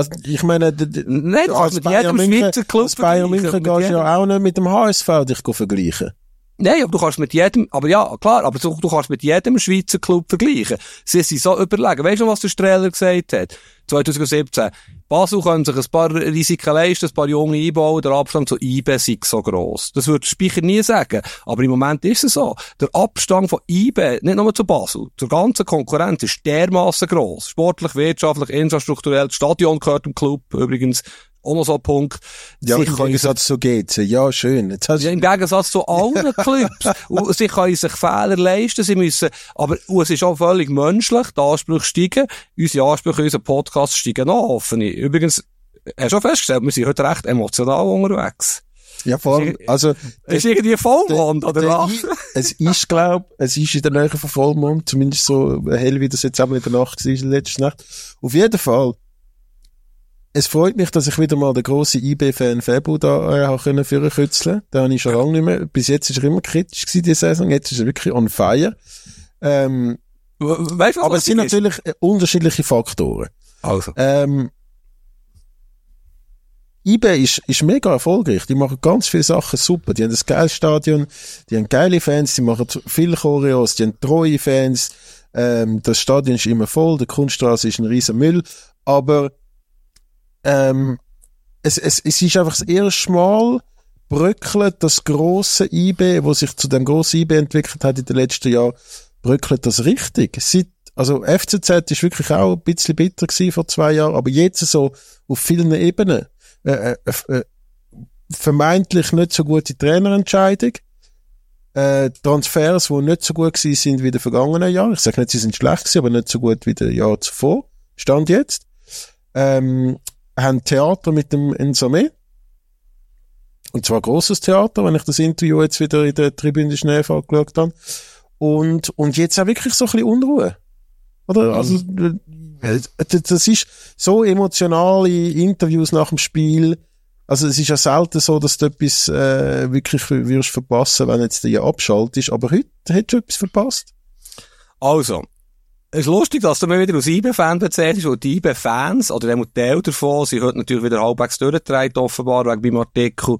Also ich meine, Nein, als mit jedem München, Club als Bayern München gehst du ja auch nicht mit dem HSV dich vergleichen. Nein, aber du kannst mit jedem, aber ja, klar, aber du, du kannst mit jedem Schweizer Club vergleichen. Sie sind so überlegen. Weißt du was der Strehler gesagt hat? 2017. Basel können sich ein paar Risiken leisten, ein paar Junge einbauen, der Abstand zu IB sei so gross. Das würde Speicher nie sagen. Aber im Moment ist es so. Der Abstand von IB, nicht nur zu Basel, zur ganzen Konkurrenz ist dermaßen gross. Sportlich, wirtschaftlich, infrastrukturell. Das Stadion gehört dem Club, übrigens. Auch noch so ein Punkt. Ja, im Gegensatz zu GC. Ja, schön. Jetzt hast ja, im Gegensatz zu allen (laughs) Clubs. sie können sich Fehler leisten, sie müssen, aber es ist auch völlig menschlich, die Ansprüche steigen, unsere Ansprüche, unser Podcast steigen an, hoffe ich. Übrigens, hast du schon festgestellt, wir sind heute recht emotional unterwegs. ja, vor allem, also, Ist irgendwie Vollmond, oder der was? Es ist, glaub, es ist in der Nähe von Vollmond, zumindest so hell, wie das jetzt auch in der Nacht war, letzte Nacht. Auf jeden Fall, es freut mich, dass ich wieder mal den grossen IB-Fan Fabu da äh, habe können kützeln. Da habe ich schon lange nicht mehr. Bis jetzt ist er immer kritisch gewesen, die Saison. Jetzt ist er wirklich on fire. Ähm, weißt aber es sind natürlich äh, unterschiedliche Faktoren. Also. Ähm, IB ist, ist mega erfolgreich. Die machen ganz viele Sachen super. Die haben ein geiles Stadion, die haben geile Fans, die machen viele Choreos, die haben treue Fans. Ähm, das Stadion ist immer voll, der Kunststraße ist ein riesen Müll. Aber ähm, es, es, es ist einfach das erste Mal bröckelt das große IB, wo sich zu dem grossen IB entwickelt hat in den letzten Jahren, bröckelt das richtig. Seit, also FCZ ist wirklich auch ein bisschen bitter gewesen vor zwei Jahren, aber jetzt so auf vielen Ebenen. Äh, äh, äh, vermeintlich nicht so gute Trainerentscheidung. Äh, Transfers, die nicht so gut gewesen sind wie den vergangenen Jahren. Ich sage nicht, sie sind schlecht gewesen, aber nicht so gut wie das Jahr zuvor. Stand jetzt. Ähm, haben Theater mit dem Ensame. Und zwar großes Theater, wenn ich das Interview jetzt wieder in der Tribüne Schneefall geschaut habe. Und, und jetzt auch wirklich so ein bisschen Unruhe. Oder? Also, äh, das ist so emotionale Interviews nach dem Spiel. Also, es ist ja selten so, dass du etwas, äh, wirklich wirst verpassen, wenn jetzt der abschaltest. Aber heute hättest du etwas verpasst. Also, es ist lustig, dass du mir wieder aus IB-Fan bezeichnest, weil die IB-Fans, oder der Teil davon, sind heute natürlich wieder halbwegs durchgedreht, offenbar, wegen meinem Artikel.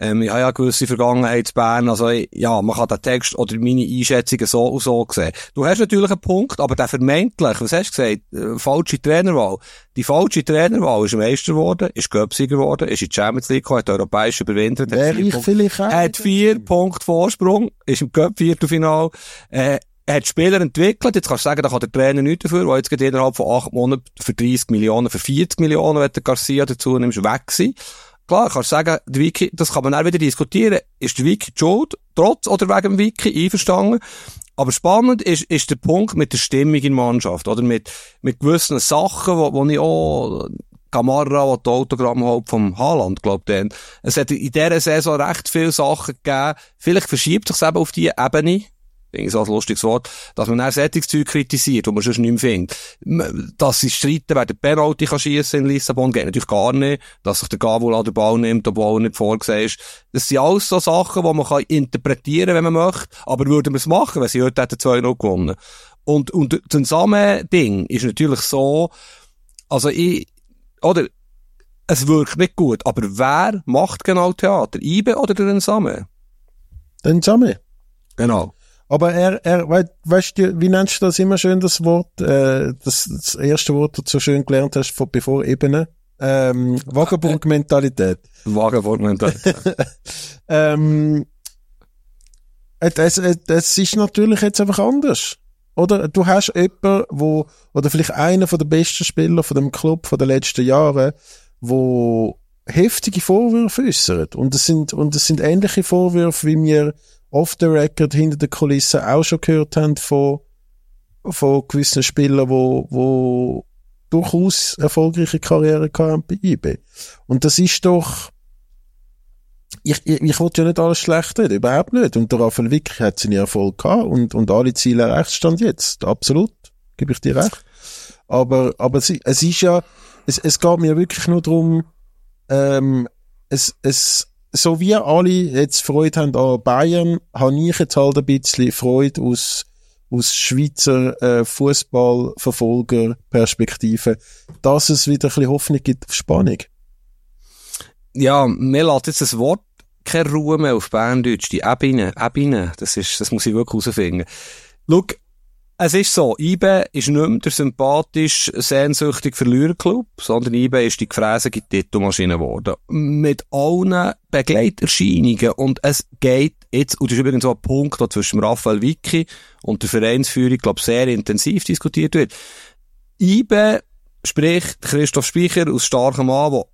Ähm, ich habe ja gewisse Vergangenheit zu Bern, also, ja, man kann den Text oder meine Einschätzungen so und so sehen. Du hast natürlich einen Punkt, aber der vermeintlich, was hast du gesagt, äh, falsche Trainerwahl. Die falsche Trainerwahl ist Meister geworden, ist Göpsiger geworden, ist in die Champions League gekommen, hat europäisch überwintert. Ich vielleicht auch. Hat vier Punkte Vorsprung, ist im Cup-Viertelfinal, äh, er hat Spieler entwickelt, jetzt kannst du sagen, da kann der Trainer nichts dafür, weil jetzt geht innerhalb von acht Monaten für 30 Millionen, für 40 Millionen, wenn der Garcia dazu nimmst, weg sein. Klar, kannst du sagen, der Wiki, das kann man auch wieder diskutieren. Ist der Wiki schuld, trotz oder wegen dem Wiki, einverstanden? Aber spannend ist, ist der Punkt mit der Stimmung in der Mannschaft, oder mit, mit gewissen Sachen, wo, wo ich auch, Kamara, wo die Autogramm halt vom Haaland, glaub ich, Es hat in dieser Saison recht viele Sachen gegeben. Vielleicht verschiebt sich eben auf die Ebene irgendwie so ein lustiges Wort, dass man dann solches Zeug kritisiert, wo man sonst nicht mehr findet. Dass sie streiten, wer den Penalty kann schiessen in Lissabon, geht natürlich gar nicht. Dass sich der Gavula den Ball nimmt, obwohl er nicht vorgesehen ist. Das sind alles so Sachen, die man kann interpretieren wenn man möchte. Aber würden wir es machen, wenn sie heute hätten 2-0 gewonnen. Und, und das Zusammen-Ding ist natürlich so, also ich, oder, es wirkt nicht gut, aber wer macht genau Theater? Ibe oder der Ensame? Der Ensame. Genau. Aber er, er, we, weißt du, wie nennst du das immer schön, das Wort, äh, das, das erste Wort, das du so schön gelernt hast von bevor Ebene? Ähm, Vagabund-Mentalität. Vagabund-Mentalität. (laughs) (laughs) ähm, es, es, es ist natürlich jetzt einfach anders. Oder du hast jemanden, wo, oder vielleicht einer von den besten Spieler von dem Club von den letzten Jahren, wo heftige Vorwürfe äußert. Und es sind, und es sind ähnliche Vorwürfe, wie wir off the record hinter der Kulisse auch schon gehört haben von, von gewissen Spielern, wo, wo durchaus erfolgreiche Karriere haben bei IB. Und das ist doch, ich, ich, ich wollte ja nicht alles schlecht reden, überhaupt nicht. Und der Raphael Wick hat seinen Erfolg gehabt und, und alle Ziele erreicht stand jetzt. Absolut. Gebe ich dir recht. Aber, aber es, es ist ja, es, es geht mir wirklich nur darum, ähm, es, es, so wie alle jetzt Freude haben an Bayern, habe ich jetzt halt ein bisschen Freude aus, aus Schweizer äh, Fußballverfolger-Perspektive, dass es wieder ein bisschen Hoffnung gibt auf Spannung. Ja, mir lässt jetzt das Wort keine Ruhe mehr auf Berndeutsch. Die Ebene, Ebene, das ist, das muss ich wirklich herausfinden. Schau, es ist so, IBE ist nicht mehr der sympathisch, sehnsüchtige Verliererclub, sondern IBE ist die gefräßige Titelmaschine geworden. Mit allen Begleiterscheinungen. Und es geht jetzt, und das ist übrigens so ein Punkt, der zwischen Raphael Vicky und der Vereinsführung, glaube sehr intensiv diskutiert wird. IBE, sprich Christoph Speicher aus starkem Mann, der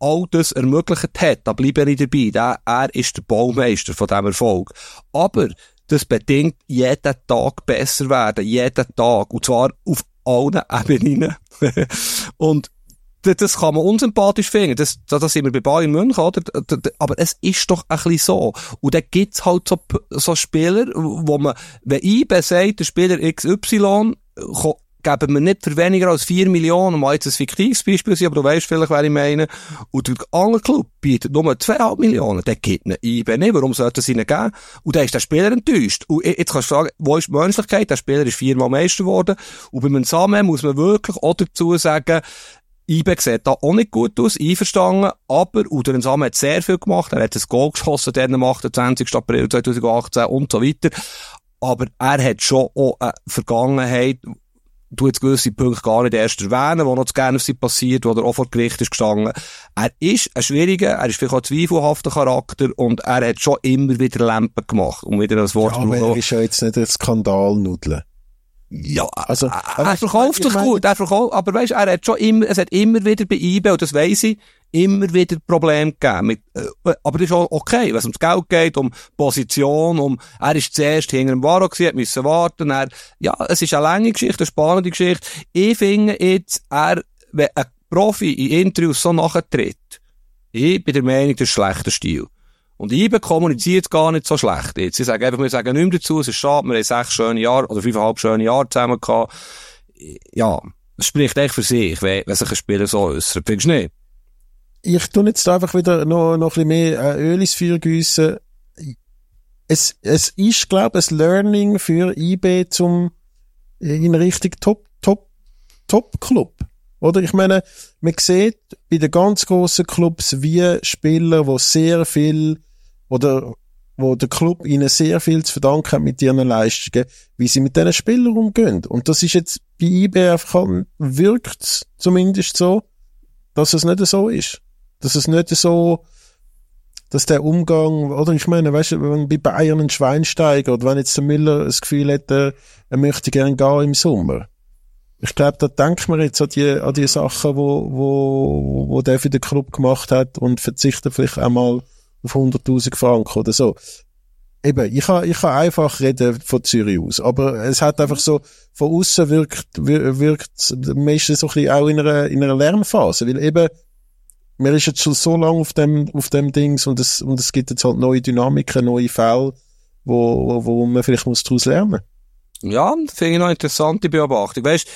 all das ermöglicht hat, da bleibe ich dabei. Der, er ist der Baumeister von diesem Erfolg. Aber das bedingt jeden Tag besser werden. Jeden Tag. Und zwar auf allen Ebenen. (laughs) und das kann man unsympathisch finden. Das, das sind wir bei Bayern München, oder? Aber es ist doch ein bisschen so. Und dann gibt's halt so, so Spieler, wo man, wenn IB sagt, der Spieler XY geben wir nicht für weniger als 4 Millionen, mal jetzt ein fiktives Beispiel sein, aber du weißt vielleicht, wer ich meine, und der andere Club bietet nur 2,5 Millionen, der gibt ihn IB nicht, warum sollte es ihnen geben? Und dann ist der Spieler enttäuscht. Und jetzt kannst du sagen, wo ist die Menschlichkeit? Der Spieler ist viermal Meister geworden. Und beim Samen muss man wirklich auch dazu sagen, IB sieht da auch nicht gut aus, einverstanden, aber Udoren Samen hat sehr viel gemacht, er hat ein Goal geschossen dann am 28. April 2018 und so weiter, aber er hat schon auch eine Vergangenheit, du jetzt gewisse Punkte gar nicht erst erwähnen, wo noch zu gerne sie passiert, wo er auch vor Gericht ist gestanden. Er ist ein schwieriger, er ist vielleicht auch ein zweifelhafter Charakter und er hat schon immer wieder Lampen gemacht, um wieder das Wort ja, aber er ist ja jetzt nicht ein Skandalnudel. Ja, also, er, er verkauft sich gut, er verkauft, aber weißt, er hat schon immer, es hat immer wieder bei eBay, und das weiss ich, immer wieder Probleme gegeben. Mit, äh, aber das ist auch okay, wenn es ums Geld geht, um Position, um, er ist zuerst hinter dem Varo gewesen, müssen warten, er, ja, es ist eine lange Geschichte, eine spannende Geschichte. Ich finde jetzt, er, wenn ein Profi in Interviews so nachtritt, ich bin der Meinung, das ist schlechter Stil. Und IBE kommuniziert gar nicht so schlecht jetzt. Sie sagen einfach, wir sagen nicht mehr dazu, es ist schade, wir haben sechs schöne Jahre, oder fünfeinhalb schöne Jahre zusammen gehabt. Ja, es spricht echt für sich, wenn, wenn sich ein Spieler so äußert. Findest du nicht? Ich tu jetzt einfach wieder noch, noch ein bisschen mehr äh, Öl ins Feuer gießen. Es, es ist, glaube ich, ein Learning für IB zum, in Richtung Top, Top, Top Club. Oder? Ich meine, man sieht bei den ganz grossen Clubs, wie Spieler, die sehr viel oder wo der Club ihnen sehr viel zu verdanken hat mit ihren Leistungen, wie sie mit diesen Spielern umgehen. Und das ist jetzt bei IB einfach, wirkt zumindest so, dass es nicht so ist. Dass es nicht so, dass der Umgang, oder ich meine, weißt du, wenn bei Bayern ein Schweinsteiger oder wenn jetzt der Müller das Gefühl hätte, er möchte gern gehen im Sommer. Ich glaube, da denkt man jetzt an die, an die Sachen, wo, wo, wo der für den Club gemacht hat und verzichtet vielleicht einmal auf 100.000 Franken oder so. Eben, ich kann, ich kann einfach reden von Zürich aus, aber es hat einfach so, von außen wirkt, wirkt meistens so ein bisschen auch in einer, in einer Lernphase, weil eben, man ist jetzt schon so lange auf dem, auf dem Dings und es, und es gibt jetzt halt neue Dynamiken, neue Fälle, wo, wo, wo man vielleicht muss daraus lernen. Ja, finde ich noch interessante Beobachtung. Weißt,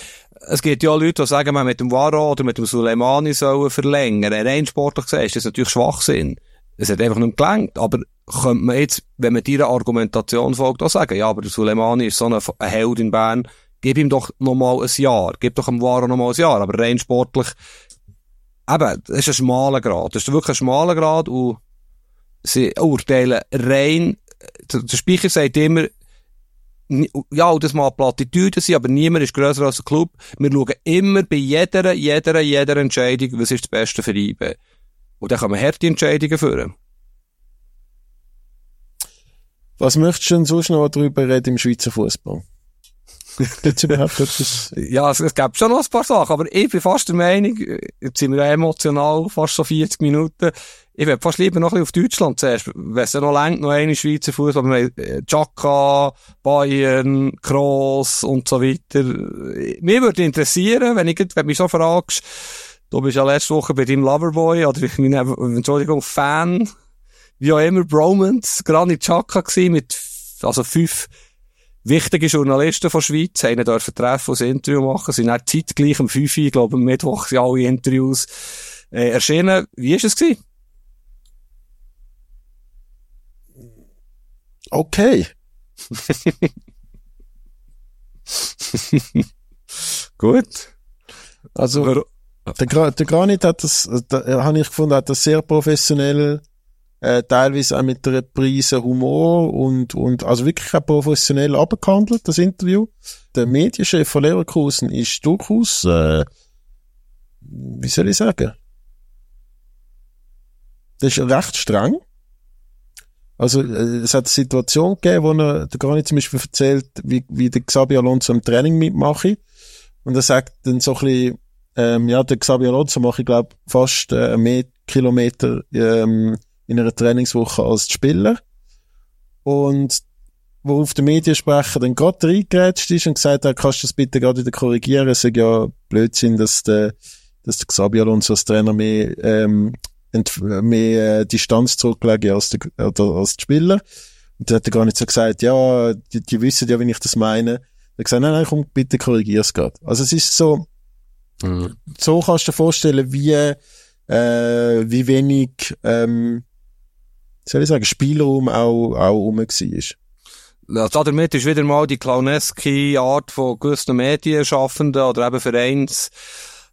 es gibt ja Leute, die sagen, man mit dem Waro oder mit dem Suleimani sollen verlängern. Rein sportlich gesehen ist das natürlich Schwachsinn es hat einfach nicht gelangt. Aber könnte man jetzt, wenn man dieser Argumentation folgt, auch sagen, ja, aber der Suleimani ist so ein, ein Held in Bern, gib ihm doch noch mal ein Jahr, gib doch dem Waro noch mal ein Jahr, aber rein sportlich, eben, das ist ein schmaler Grad, das ist wirklich ein schmaler Grad und sie urteilen rein, der, Speicher sagt immer, ja, das mal Plattitüden sein, aber niemand ist grösser als der Club. Wir schauen immer bei jeder, jeder, jeder Entscheidung, was ist das Beste für IB. Und dann kann man harte Entscheidungen führen. Was möchtest du denn sonst noch darüber reden im Schweizer Fußball? Gibt's überhaupt etwas? Ja, es, es gibt schon noch ein paar Sachen, aber ich bin fast der Meinung, jetzt sind wir ja emotional, fast so 40 Minuten. Ich würde fast lieber noch ein bisschen auf Deutschland zuerst. Wenn es ja noch länger noch eine Schweizer Fußball, haben äh, Chaka, Bayern, Kroos und so weiter. Mir würde interessieren, wenn ich, wenn mich so fragst, Du bist ja letzte Woche bei deinem Loverboy, oder ich meine, Entschuldigung, Fan, wie auch immer, Bromance, Granit Chaka gewesen, mit, also fünf wichtige Journalisten von der Schweiz, haben ihn dürfen treffen und ein Interview machen, sind dann zeitgleich am 5 ich glaube, am Mittwoch sind alle Interviews, äh, erschienen. Wie ist es gewesen? Okay. (laughs) Gut. Also, der, der Granit hat das, da, habe ich gefunden, hat das sehr professionell, äh, teilweise auch mit der Prise Humor und, und, also wirklich auch professionell abgehandelt, das Interview. Der Medienchef von Leverkusen ist durchaus, äh, wie soll ich sagen? Das ist recht streng. Also, äh, es hat eine Situation gegeben, wo er, der Granit zum Beispiel erzählt, wie, wie der Xabi Alonso im Training mitmache. Und er sagt dann so ein bisschen, ähm, ja, der Xavier Alonso mache ich glaube fast äh, mehr Kilometer ähm, in einer Trainingswoche als die Spieler. Und wo auf den Mediensprecher dann gerade reingerätscht ist und gesagt hat, kannst du das bitte gerade wieder korrigieren? Es ist ja Blödsinn, dass der, dass der Xabi Alonso als Trainer mehr, ähm, mehr äh, Distanz zurücklegt als, der, als die Spieler. Und da hat er gar nicht so gesagt, ja, die, die wissen ja, wie ich das meine. Er gesagt, nein, nein, komm, bitte korrigier's grad. Also es ist so, mhm. so kannst du dir vorstellen, wie, äh, wie wenig, ähm, soll ich sagen, Spielraum auch, auch rum war. Ja, damit ist wieder mal die clowneske Art von gewissen Medienschaffenden oder eben Vereins,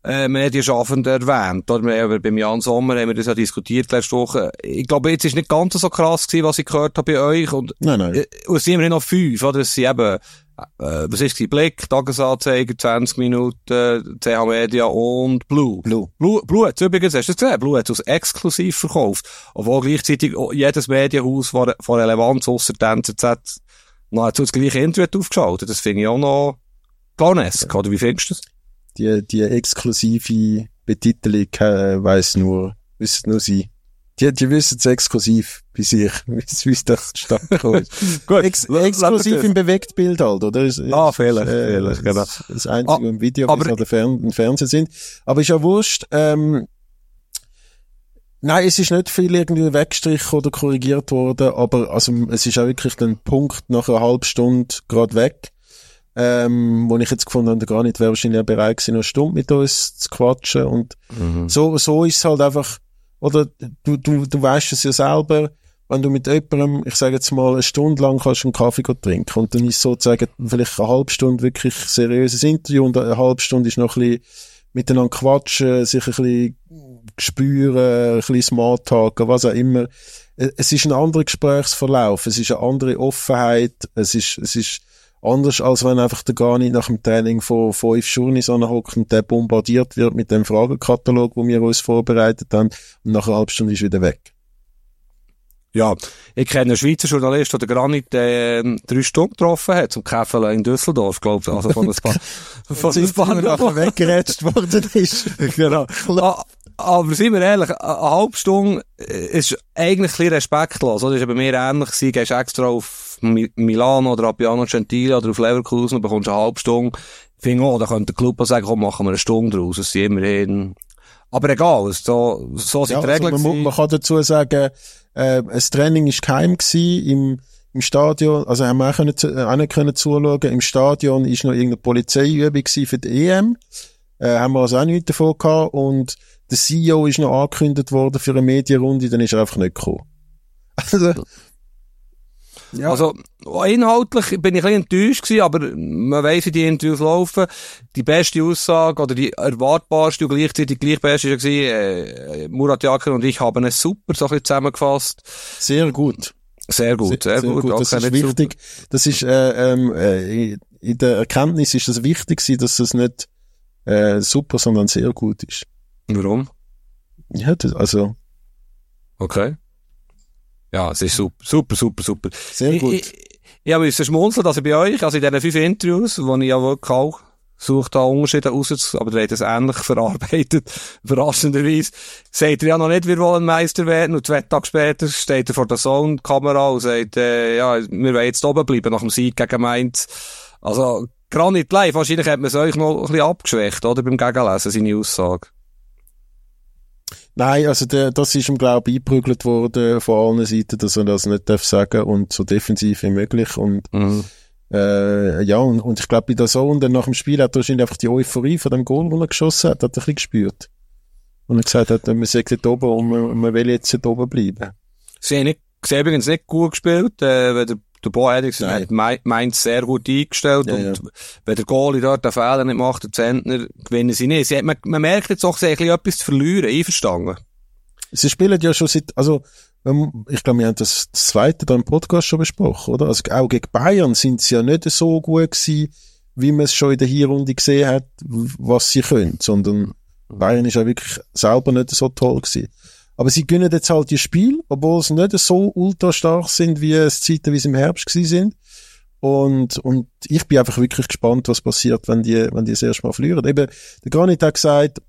äh, Medienschaffenden erwähnt. Oder wir haben beim Jan Sommer haben wir das ja diskutiert letzte Woche. Ich glaube, jetzt ist nicht ganz so krass gewesen, was ich gehört habe bei euch. Und, nein, nein. Äh, es sind immerhin noch fünf, oder? Es sind eben, äh, was ist die Blick, Tagesanzeiger, 20 Minuten, CH Media und Blue. Blue. Blue, Blue hat übrigens, hast du das gesehen? Blue hat es exklusiv verkauft. Obwohl gleichzeitig jedes Medienhaus von, von Relevanz ausser der NZZ nahezu das gleiche Internet aufgeschaltet. Das finde ich auch noch clownesk, oder wie findest du das? Die, die exklusive Betitelung äh, weiss nur, wissen nur sie. Die, die wissen es exklusiv bei sich, (laughs) wie es das zustande (laughs) Gut. Ex exklusiv im Bewegtbild halt, oder? Das, ah, Fehler, äh, Fehler, genau. Das einzige ah, im Video, was an der Fern im Fernsehen sind. Aber ist ja wurscht, ähm, Nein, es ist nicht viel irgendwie weggestrichen oder korrigiert worden, aber also es ist auch wirklich ein Punkt nach einer halben Stunde gerade weg, ähm, wo ich jetzt gefunden habe, gar nicht wäre wahrscheinlich bereit gewesen, eine Stunde mit uns zu quatschen und mhm. so so ist es halt einfach, oder du du du weißt es ja selber, wenn du mit jemandem, ich sage jetzt mal, eine Stunde lang kannst einen Kaffee trinken und dann ist sozusagen vielleicht eine halbe Stunde wirklich seriöses Interview und eine halbe Stunde ist noch ein bisschen miteinander quatschen, sich ein bisschen spüren, ein bisschen Smalltalken, was auch immer. Es ist ein anderer Gesprächsverlauf, es ist eine andere Offenheit, es ist, es ist anders, als wenn einfach der gar nicht nach dem Training von fünf Journeys anhockt und der bombardiert wird mit dem Fragenkatalog, wo wir uns vorbereitet haben, und nach einer halben Stunde ist wieder weg. Ja, ich kenne einen Schweizer Journalist, der Granit äh, drei Stunden getroffen hat zum Käfeln in Düsseldorf, glaube ich. Also von ein paar, (laughs) von ein paar weggerätscht worden ist. (laughs) genau. Ah, aber seien wir ehrlich, eine halbe Stunde äh, ist eigentlich ein respektlos. Das ist bei mir ähnlich gewesen. Gehst extra auf Milano oder Appiano Gentile oder auf Leverkusen und bekommst eine halbe Stunde. Ich finde auch, da könnte der Club auch sagen, komm, machen wir eine Stunde draus. Es sind immerhin... Aber egal, so, so sind ja, die Regeln. Also man, man, kann dazu sagen, äh, das Training ist geheim gewesen im, im Stadion, also haben wir auch, können, auch nicht können zuschauen. Im Stadion ist noch irgendeine Polizeiübung für die EM. Äh, haben wir also auch nicht davon gehabt. Und der CEO ist noch angekündigt worden für eine Medienrunde, dann ist er einfach nicht gekommen. Also, ja. Also, inhaltlich bin ich ein bisschen enttäuscht gewesen, aber man weiss, wie die Interviews laufen. Die beste Aussage oder die erwartbarste und gleichzeitig gleich beste war, äh, Murat Jaker und ich haben es super so ein bisschen zusammengefasst. Sehr gut. Sehr gut, sehr, sehr gut. gut. Das ist wichtig. Super. Das ist, äh, ähm, äh, in der Erkenntnis ist das wichtig dass es nicht, äh, super, sondern sehr gut ist. Warum? Ja, das, also. Okay. Ja, es ist super, super, super, super. Sehr gut. Ich, ich, ich habe schmunzeln, also bei euch, also in diesen fünf Interviews, wo ich ja wirklich auch suche da Unterschiede raus, aber ihr habt es ähnlich (laughs) verarbeitet, überraschenderweise. Seht ihr ja noch nicht, wir wollen Meister werden, und zwei Tage später steht er vor der Zone-Kamera und sagt, äh, ja, wir wollen jetzt oben bleiben nach dem Sieg gegen Mainz. Also, Granit live, wahrscheinlich hat man es euch noch ein bisschen abgeschwächt, oder, beim Gegenlesen, seine Aussage. Nein, also der, das ist ihm, glaube ich, eingeprügelt worden von allen Seiten, dass er das nicht darf sagen und so defensiv wie möglich und mhm. äh, ja, und, und ich glaube, bei der Sohn, dann nach dem Spiel hat er wahrscheinlich einfach die Euphorie von dem Goal, den er geschossen hat, hat er ein bisschen gespürt. Und er gesagt hat, wir sind dort oben und wir, wir wollen jetzt dort oben bleiben. Sie haben nicht, sie haben übrigens nicht gut gespielt, äh, wenn der der Boadix hat Mainz sehr gut eingestellt ja, und ja. wenn der Goalie dort den Fehler nicht macht, der Zentner, gewinnen sie nicht. Sie hat, man, man merkt jetzt auch, sie haben etwas zu verlieren, einverstanden. Sie spielen ja schon seit, also, ich glaube, wir haben das, das zweite da im Podcast schon besprochen, oder? Also auch gegen Bayern sind sie ja nicht so gut gewesen, wie man es schon in der Hinrunde gesehen hat, was sie können, sondern Bayern ist ja wirklich selber nicht so toll gewesen. Aber sie gönnen jetzt halt die Spiel, obwohl sie nicht so ultra stark sind, wie es zeitweise im Herbst gewesen sind. Und, und ich bin einfach wirklich gespannt, was passiert, wenn die, wenn die das erste Mal verlieren. Eben, der Granit hat gesagt,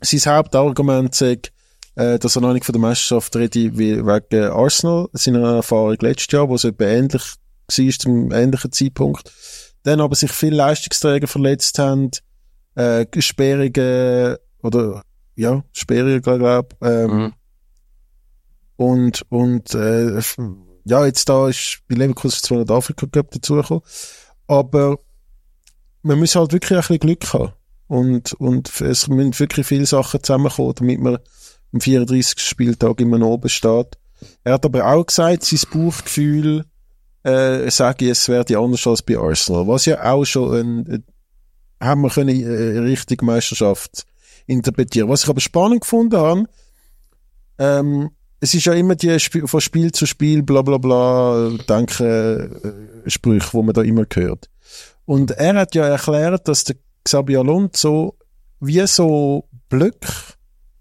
sein Hauptargument sagt, äh, dass er noch nicht von der Meisterschaft rede, wie wegen Arsenal, seiner Erfahrung letztes Jahr, wo es etwa ähnlich war zum ähnlichen Zeitpunkt. Dann aber sich viele Leistungsträger verletzt haben, äh, Sperrungen oder ja, Sperrier, glaube ähm, mhm. Und, und äh, ja, jetzt da ist bei Leverkusen zwar nicht Afrika Cup dazugekommen, aber man muss halt wirklich ein bisschen Glück haben. Und, und es müssen wirklich viele Sachen zusammenkommen, damit man am 34. Spieltag immer noch oben steht. Er hat aber auch gesagt, sein Bauchgefühl, äh, sage es werde anders als bei Arsenal. Was ja auch schon ein, ein haben wir können, äh, richtige Meisterschaft interpretieren. Was ich aber spannend gefunden habe, ähm, es ist ja immer die Sp von Spiel zu Spiel, bla bla bla, denke äh, Sprüche, wo man da immer hört. Und er hat ja erklärt, dass der Xabi Alonso wie so Blöcke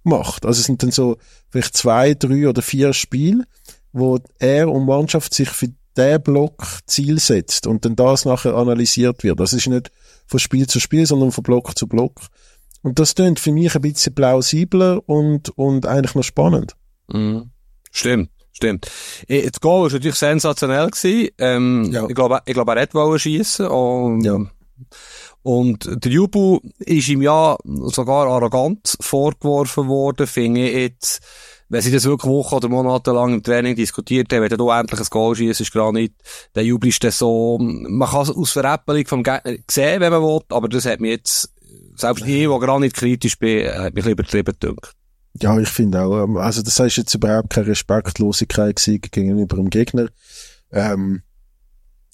macht. Also es sind dann so vielleicht zwei, drei oder vier Spiele, wo er und Mannschaft sich für den Block Ziel setzt und dann das nachher analysiert wird. Das ist nicht von Spiel zu Spiel, sondern von Block zu Block. Und das klingt für mich ein bisschen plausibler und, und eigentlich noch spannend. Mhm. Stimmt. Stimmt. Das Goal war natürlich sensationell gewesen. Ähm, ja. Ich glaube, ich glaube, er hat wollen schiessen. Und, ja. und der Jubel ist ihm ja sogar arrogant vorgeworfen worden, finde ich jetzt, wenn sie das wirklich Wochen oder Monate lang im Training diskutiert haben, wenn du endlich ein Goal schießt, ist gar nicht, der Jubel ist dann so, man kann es aus Veräppelung vom Gegner sehen, wenn man will, aber das hat mich jetzt, selbst ich, der gar nicht kritisch bin, hat mich übertrieben gedacht. Ja, ich finde auch, ähm, also das ist jetzt überhaupt keine Respektlosigkeit gegenüber dem Gegner. Ähm,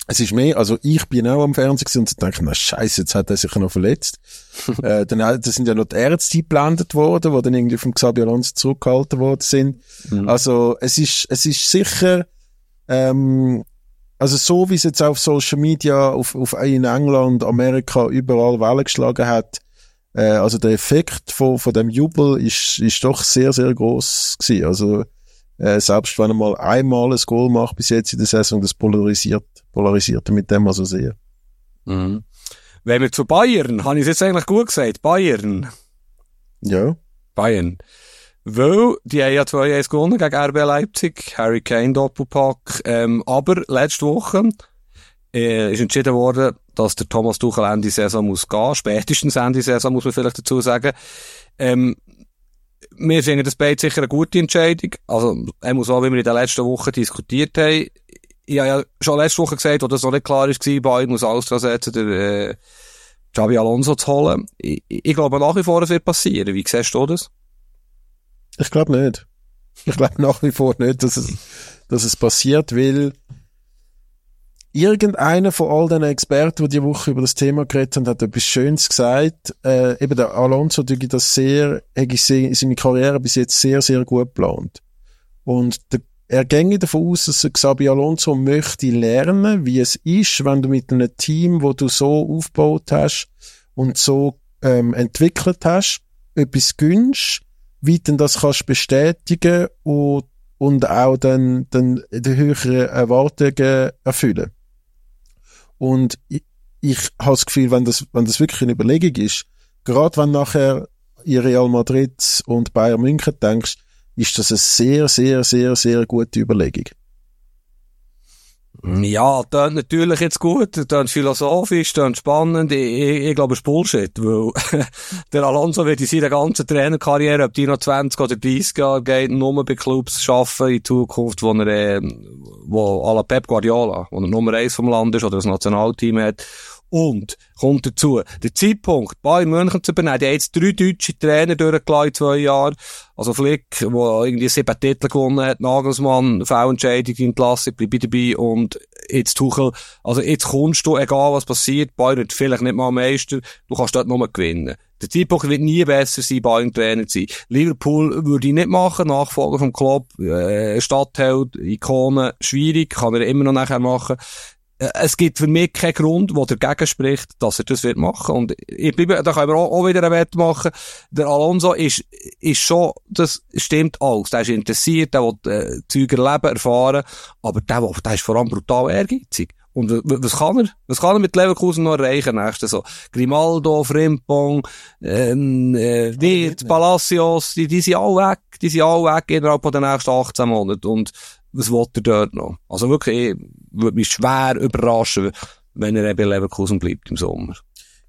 es ist mehr, also ich bin auch am Fernsehen und denke, na scheiße, jetzt hat er sich noch verletzt. (laughs) äh, dann da sind ja noch die Ärzte geblendet worden, die dann irgendwie vom Xabi Alonso zurückgehalten worden sind. Mhm. Also es ist, es ist sicher, ähm, also so wie es jetzt auf Social Media, auf, auf in England, Amerika überall Wellen geschlagen hat, äh, also der Effekt von, von dem Jubel ist, ist doch sehr, sehr groß gewesen. Also äh, selbst wenn er mal einmal ein Goal macht bis jetzt in der Saison, das polarisiert, polarisiert mit dem also sehr. Mhm. Wenn wir zu Bayern, habe ich es jetzt eigentlich gut gesagt, Bayern. Ja. Bayern. Weil, die haben ja 2-1 gewonnen gegen RB Leipzig, Harry Kane Doppelpack, ähm, aber letzte Woche äh, ist entschieden worden, dass der Thomas Tuchel Ende Saison muss gehen, spätestens Ende Saison muss man vielleicht dazu sagen. Ähm, wir finden das beide sicher eine gute Entscheidung. Also, er muss auch, wie wir in den letzten Wochen diskutiert haben. Ich habe ja schon letzte Woche gesagt, wo das noch nicht klar war, Bayern muss alles dran setzen, der, äh, Xabi Alonso zu holen. Ich, ich glaube nach wie vor, es wird passieren. Wie siehst du das? Ich glaube nicht. Ich glaube nach wie vor nicht, dass es, dass es passiert, weil irgendeiner von all den Experten, die die Woche über das Thema geredet haben, hat etwas Schönes gesagt. Äh, eben der Alonso, der das sehr, ich seine Karriere bis jetzt sehr, sehr gut geplant. Und der, er ginge davon aus, dass Xabi Alonso möchte lernen, wie es ist, wenn du mit einem Team, wo du so aufgebaut hast und so ähm, entwickelt hast, etwas gönnst, wie du das kannst bestätigen und, und auch dann, dann die höheren Erwartungen erfüllen. Und ich, ich habe das Gefühl, wenn das, wenn das wirklich eine Überlegung ist, gerade wenn nachher in Real Madrid und Bayern München denkst, ist das eine sehr, sehr, sehr, sehr gute Überlegung. Ja, dann natürlich jetzt gut, dann philosophisch, dann spannend. Ich, ich, ich glaube, es ist Bullshit, weil (laughs) der Alonso wird in seiner ganzen Trainerkarriere, ob die noch 20 oder 30 Jahre geht, nur bei Clubs arbeiten in Zukunft, wo er, äh, wo à la Pep Guardiola, wo er Nummer eins vom Land ist oder das Nationalteam hat und, kommt dazu, der Zeitpunkt, Bayern München zu übernehmen, die haben jetzt drei deutsche Trainer durchgelassen, zwei Jahre. Also Flick, der irgendwie sieben Titel gewonnen hat, Nagelsmann, V-Entscheidung, die Entlassung, bleibe dabei und jetzt Tuchel. Also jetzt kommst du, egal was passiert, Bayern wird vielleicht nicht mal Meister, du kannst dort nur gewinnen. Der Zeitpunkt wird nie besser sein, Bayern Trainer zu sein. Liverpool würde ich nicht machen, Nachfolger vom Club, äh, Stadtheld, Ikone, schwierig, kann er immer noch nachher machen. Äh, es gibt für mich keinen Grund, der dagegen spricht, dass er das wird machen. Und ich bleibe, da können wir auch, auch wieder einen Wert machen. Der Alonso ist, ist schon, das stimmt alles. Der ist interessiert, der will, äh, Zeug erleben, erfahren. Aber der, der ist vor allem brutal ehrgeizig. Und was kann er? Was kann er mit Leverkusen noch erreichen nächstes so? Grimaldo, Frimpong, ähm, äh, Wirt, Palacios, die, die sind alle weg, die sind alle weg innerhalb der nächsten 18 Monate. Und was will er dort noch? Also wirklich, würde mich schwer überraschen, wenn er eben Leverkusen bleibt im Sommer.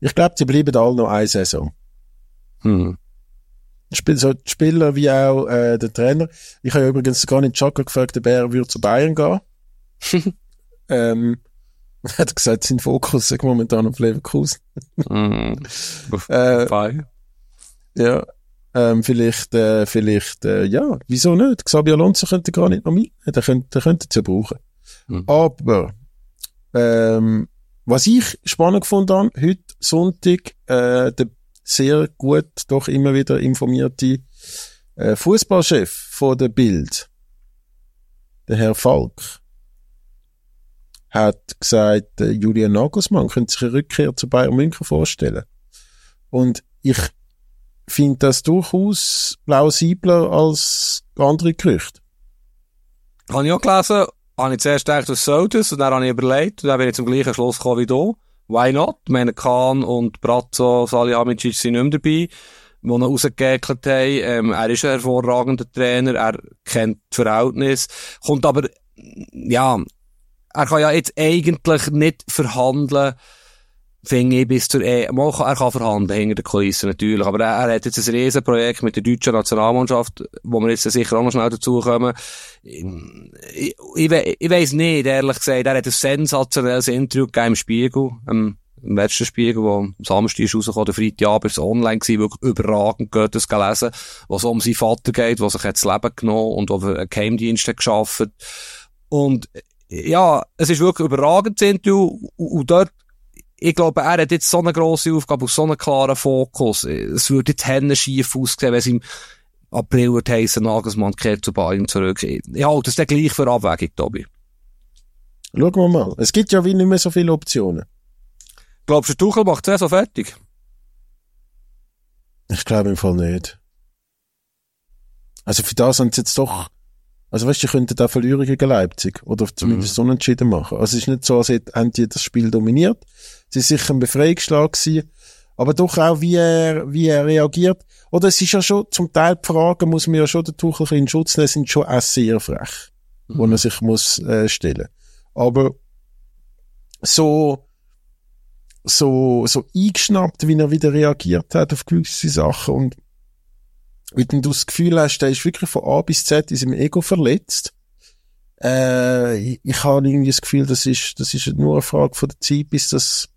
Ich glaube, sie bleiben alle noch eine Saison. Hm. So die Spieler wie auch äh, der Trainer. Ich habe ja übrigens gar nicht Chaka gefragt, ob er würde zu Bayern gehen. (laughs) ähm, Er hat gesagt, sein Fokus ist momentan auf Leverkusen. (laughs) Mm. Äh, Bye. Ja, ähm, vielleicht, äh, vielleicht, äh, ja, wieso nicht? Xabi Alonso könnte gar nicht noch mit, der könnte, könnte ja brauchen. Mhm. Aber, ähm, was ich spannend gefunden habe, heute Sonntag, äh, der sehr gut, doch immer wieder informierte äh, Fußballchef von der Bild, der Herr Falk, hat gesagt, äh, Julian Nagelsmann könnte sich eine Rückkehr zu Bayern München vorstellen. Und ich finde das durchaus plausibler als andere Gerüchte. Habe ich auch gelesen, habe ich zuerst gedacht, was soll das? Und dann habe ich überlegt, und dann bin ich zum gleichen Schluss gekommen wie du. Why not? Ich meine, Kahn und Brazzo, Salihamidzic sind nicht mehr dabei, die ihn rausgeekelt haben. Ähm, er ist ein hervorragender Trainer, er kennt das Verhältnis, kommt aber, ja, er kann ja jetzt eigentlich nicht verhandeln, finde ich, bis zur E. Kann, er kann verhandeln, hinter den Kulissen natürlich, aber er, er hat jetzt ein Riesenprojekt mit der deutschen Nationalmannschaft, wo wir jetzt sicher auch noch schnell dazukommen. Ich, ich, we- ich weiss nicht, ehrlich gesagt, er hat ein sensationelles Interview gegeben im Spiegel, im, im letzten Spiegel, wo am Samstag ist rausgekommen, der Freitagabend ist online gewesen, wirklich überragend, geht das gelesen, wo es um seinen Vater geht, der sich das Leben genommen und auf einen Geheimdienst hat. Und, ja, es ist wirklich überragend, das Interview, und, und dort ich glaube, er hat jetzt so eine grosse Aufgabe und so einen klaren Fokus. Es würde jetzt Hände schief aussehen, wenn es im April wird heissen, Nagelsmann kehrt zu Bayern zurück. Ich halte es dann gleich für Abwägung, Tobi. Schauen wir mal. Es gibt ja wie nicht mehr so viele Optionen. Glaubst du, Tuchel macht es so fertig? Ich glaube im Fall nicht. Also für das haben sie jetzt doch, also weißt du, sie könnten da verlieren gegen Leipzig oder zumindest unentschieden machen. Also es ist nicht so, als hätten die das Spiel dominiert. Sie ist sicher ein Befreiungsschlag gewesen, aber doch auch, wie er, wie er reagiert. Oder es ist ja schon, zum Teil die Fragen muss man ja schon den Tuchel in Schutz nehmen, sind schon auch sehr frech, wo er sich muss äh, stellen. Aber so, so, so eingeschnappt, wie er wieder reagiert hat auf gewisse Sachen und wenn du das Gefühl hast, der ist wirklich von A bis Z in seinem Ego verletzt, äh, ich, ich habe irgendwie das Gefühl, das ist, das ist nur eine Frage von der Zeit, bis das,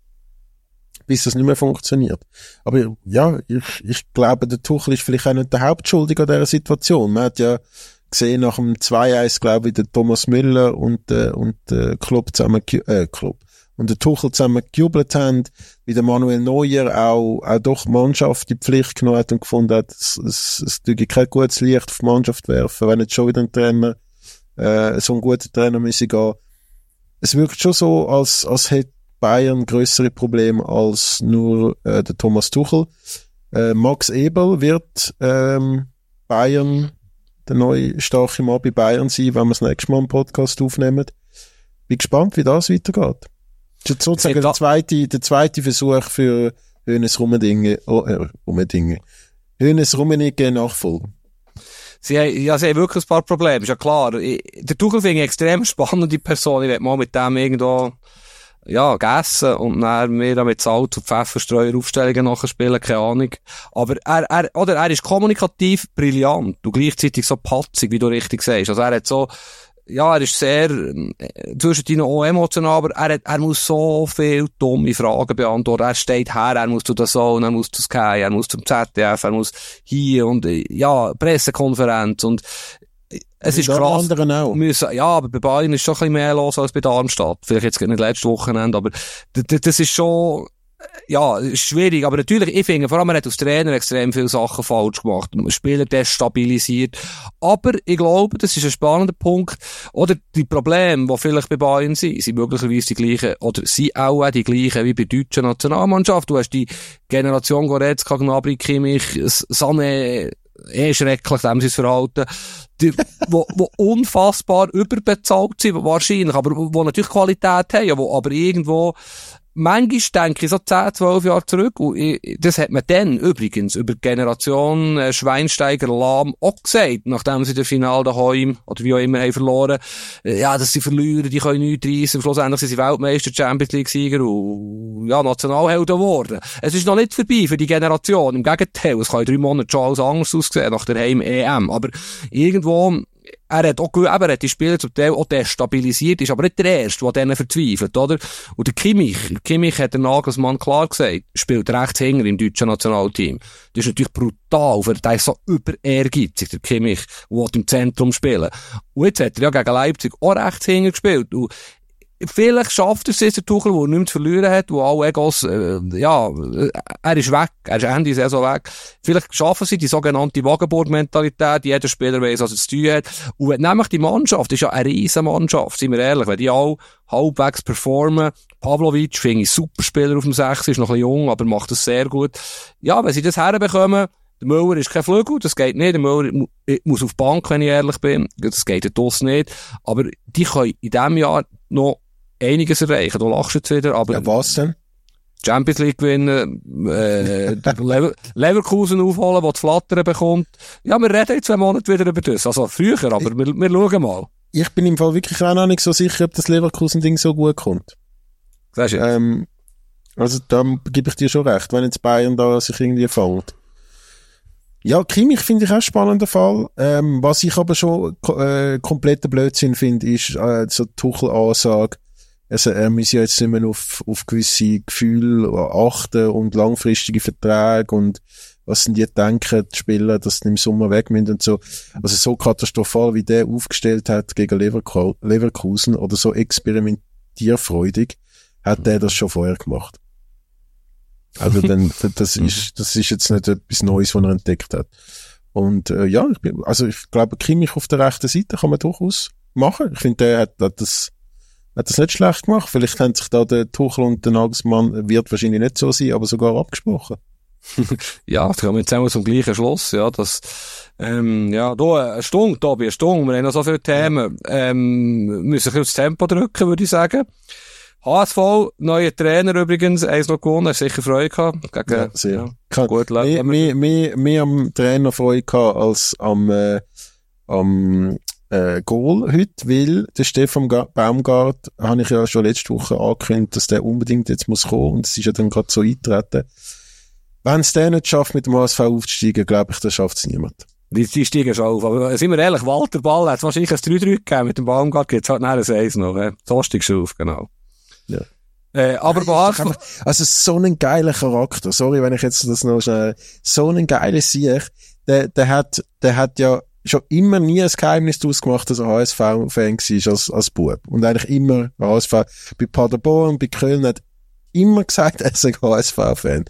bis das nicht mehr funktioniert. Aber ja, ich, ich glaube, der Tuchel ist vielleicht auch nicht der Hauptschuldige an dieser Situation. Man hat ja gesehen nach dem 2-1, glaube ich, der Thomas Müller und, äh, und der Club zusammen, äh, Club, und der Tuchel zusammen gejubelt haben, wie der Manuel Neuer auch, auch doch Mannschaft die Pflicht genommen hat und gefunden hat, es, es, es tue kein gutes Licht auf die Mannschaft werfen, wenn jetzt schon wieder ein Trainer, äh, so ein guter Trainer müsse gehen. Es wirkt schon so, als, als hätte Bayern größere Probleme als nur äh, der Thomas Tuchel. Äh, Max Ebel wird ähm, Bayern, der neue starke Mann bei Bayern sein, wenn wir das nächste Mal einen Podcast aufnehmen. Bin gespannt, wie das weitergeht. Das ist sozusagen der zweite, der zweite Versuch für Hönes Rummendinge, oh, äh, Rummendinge. Hönes Rummenigge Nachfolge. Sie haben, ja, sie haben wirklich ein paar Probleme, ist ja klar. Ich, der Tuchel finde ich extrem spannende Person. Ich werde mal mit dem irgendwo, ja, gegessen und dann dann mit Salz und Pfefferstreuer Aufstellungen nachher spielen, keine Ahnung. Aber er, er, oder er ist kommunikativ brillant und gleichzeitig so patzig, wie du richtig sagst. Also er hat so, ja, er ist sehr, äh, zwischendurch auch emotional, aber er, hat, er muss so viel dumme Fragen beantworten. Er steht her, er muss zu so und er muss zu Sky, er muss zum ZDF, er muss hier und, äh, ja, Pressekonferenz und es ist krass. anderen auch. Müssen, ja, aber bei Bayern ist schon ein bisschen mehr los als bei Darmstadt. Vielleicht jetzt nicht letztes Wochenende, aber das ist schon, äh, ja, schwierig. Aber natürlich, ich finde, vor allem, er hat als Trainer extrem viele Sachen falsch gemacht. Spieler destabilisiert. Aber ich glaube, das ist ein spannender Punkt. Oder die Probleme, die vielleicht bei Bayern sind, sind möglicherweise die gleichen, oder sind auch die gleichen wie bei der deutschen Nationalmannschaft. Du hast die Generation Goretzka, Gnabry, Kimmich, Sané, eh schrecklich, dem sein Verhalten, die, wo, wo unfassbar überbezahlt sind, wahrscheinlich, aber wo, natürlich Qualität haben, wo aber irgendwo, manchmal denke ich so 10, 12 Jahre zurück, und ich, das hat man dann übrigens über die Generation äh, Schweinsteiger Lahm auch gesagt, nachdem sie das Finale daheim, oder wie auch immer, haben verloren, äh, ja, dass sie verlieren, die können nichts reissen, schlussendlich sind sie Weltmeister, Champions League Sieger und, ja, Nationalhelden geworden. Es ist noch nicht vorbei für die Generation, im Gegenteil, es kann in drei Monaten schon alles anders aussehen, nach der Heim-EM, aber irgendwo, er hat auch, eben, er hat die Spieler zum Teil auch destabilisiert, ist aber nicht der Erste, der denen verzweifelt, oder? Und der Kimmich, Kimmich hat der Nagelsmann klar gesagt, spielt rechts hinter im deutschen Nationalteam. Das ist natürlich brutal, für der ist so über ehrgeizig, der Kimmich, der im Zentrum spielen. Und jetzt hat er ja gegen Leipzig auch rechts hinter gespielt. Und Vielleicht schafft es der Tuchel, der nichts zu verlieren hat, wo alle Egos, äh, ja, er ist weg, er ist Ende Saison weg. Vielleicht schaffen sie die sogenannte Wagenburg-Mentalität, jeder Spieler weiss, was er zu tun hat. Und wenn nämlich die Mannschaft, ist ja eine riesen Mannschaft, sind wir ehrlich, wenn die alle halbwegs performen, Pavlovic finde ich super Spieler auf dem 6, ist noch ein bisschen jung, aber macht das sehr gut. Ja, wenn sie das herbekommen, der Müller ist kein Flügel, das geht nicht. Der Müller muss auf die Bank, wenn ich ehrlich bin. Das geht das nicht. Aber die können in diesem Jahr noch einiges erreichen. Du lachst jetzt wieder, aber... Ja, was denn? Champions League gewinnen, äh, Lever (laughs) Leverkusen aufholen, der das Flattern bekommt. Ja, wir reden in zwei Monaten wieder über das. Also früher, aber wir, wir schauen mal. Ich bin im Fall wirklich auch noch nicht so sicher, ob das Leverkusen-Ding so gut kommt. Sagst du ähm, Also da gebe ich dir schon recht, wenn jetzt Bayern da sich irgendwie fängt. Ja, Kimmich finde ich auch ein spannender Fall. Ähm, was ich aber schon äh, kompletter Blödsinn finde, ist äh, so Tuchel-Ansage, also er muss ja jetzt nicht mehr auf, auf gewisse Gefühle achten und langfristige Verträge und was sind die denken, die Spieler, dass sie im Sommer weg müssen und so. Also so katastrophal, wie der aufgestellt hat gegen Leverkusen oder so experimentierfreudig, hat der das schon vorher gemacht. Also dann, (laughs) das ist, das ist jetzt nicht etwas Neues, was er entdeckt hat. Und äh, ja, ich bin, also ich glaube, Kimmich auf der rechten Seite kann man durchaus machen. Ich finde, der hat, hat das hat das nicht schlecht gemacht. Vielleicht haben sich da der Tuchel und der Nagelsmann, wird wahrscheinlich nicht so sein, aber sogar abgesprochen. (laughs) ja, da kommen wir jetzt einmal zum gleichen Schluss, ja, das, ähm, ja, da, eine Stunde, Tobi, eine Stunde, wir haben noch so viele Themen, ähm, müssen wir aufs Tempo drücken, würde ich sagen. HSV, neuer Trainer übrigens, eins noch gewonnen, hast sicher Freude gehabt. Gegen, ja, sehr. Ja, gut, mehr, mehr, mehr, mehr am Trainer Freude gehabt als am, äh, am äh, Goal heute, weil der Stefan Baumgart, habe ich ja schon letzte Woche angekündigt, dass der unbedingt jetzt muss kommen und es ist ja dann gerade so eintreten. Wenn es der nicht schafft, mit dem HSV aufzusteigen, glaube ich, dann schafft es niemand. Die, die steigen schon auf. Aber sind wir ehrlich, Walter Ball hat wahrscheinlich ein 3-3 gegeben. Mit dem Baumgart gibt es halt ein 1 noch. Äh. So steigst du auf, genau. Ja. Äh, aber bei HSV... Also so einen geilen Charakter. Sorry, wenn ich jetzt das noch schnell... So einen geilen Sieg. Der, der hat, der hat ja schon immer nie ein Geheimnis daraus gemacht, dass er HSV-Fan war als, als Bub. Und eigentlich immer HSV. Bei Paderborn, bei Köln hat immer gesagt, (laughs) er sei HSV-Fan.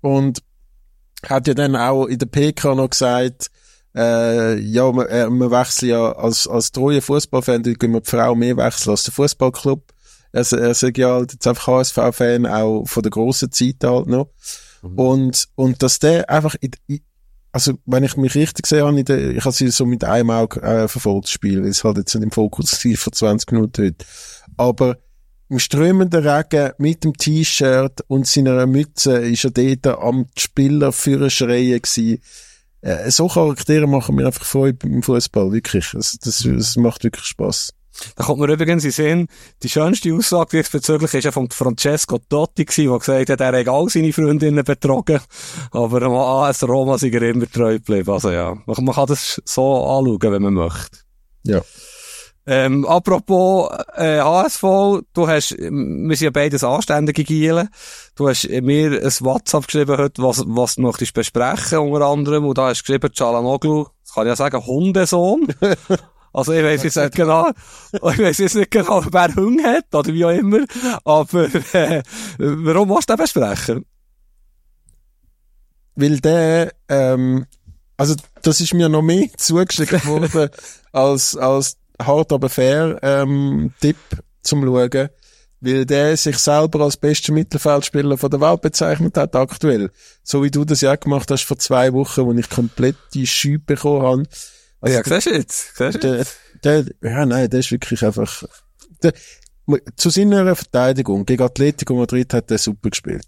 Und hat ja dann auch in der PK noch gesagt, äh, ja, man, äh, man wechselt ja als, als treue Fußballfan, da können wir die Frau mehr wechseln als der Fußballclub. Er, er sagt ja halt jetzt einfach HSV-Fan, auch von der grossen Zeit halt noch. Mhm. Und, und dass der einfach in, in, also wenn ich mich richtig sehe, ich, habe sie so mit einem Auge äh, verfolgt, das Spiel, es halt jetzt nicht im Fokus (laughs) vor 20 Minuten heute. Aber im strömenden Regen mit dem T-Shirt und seiner Mütze ist er dort am Spieler für schreien. Äh, so Charaktere machen mir einfach Freude beim Fußball, wirklich. Das, das, das macht wirklich Spaß. Da kommt man übrigens in Sinn, die schönste Aussage diesbezüglich ist ja von Francesco Totti gewesen, der gesagt hat, er hat all seine Freundinnen betrogen, aber am AS Roma sind er immer treu geblieben. Also ja, man, man kann das so anschauen, wenn man möchte. Ja. Ähm, apropos äh, HSV, du hast, wir sind ja beides anständige Gielen. Du hast mir ein WhatsApp geschrieben heute, was, was du möchtest besprechen, unter anderem. Und da hast du geschrieben, Chalanoglu, das kann ich ja sagen, Hundesohn. (laughs) Also ich weiß jetzt nicht genau, (laughs) ich weiß jetzt nicht genau, wer Hunger hat oder wie auch immer, aber äh, warum musst du den besprechen? Weil der, ähm, also das ist mir noch mehr (laughs) zugeschickt worden als, als hart aber fair ähm, Tipp zum Schauen, weil der sich selber als bester Mittelfeldspieler von der Welt bezeichnet hat aktuell. So wie du das ja gemacht hast vor zwei Wochen, wo ich komplett die Schübe bekommen habe also ja, siehst du jetzt? Siehst? Der, der, ja, nein, der ist wirklich einfach, der, zu seiner Verteidigung gegen Atletico Madrid hat er super gespielt.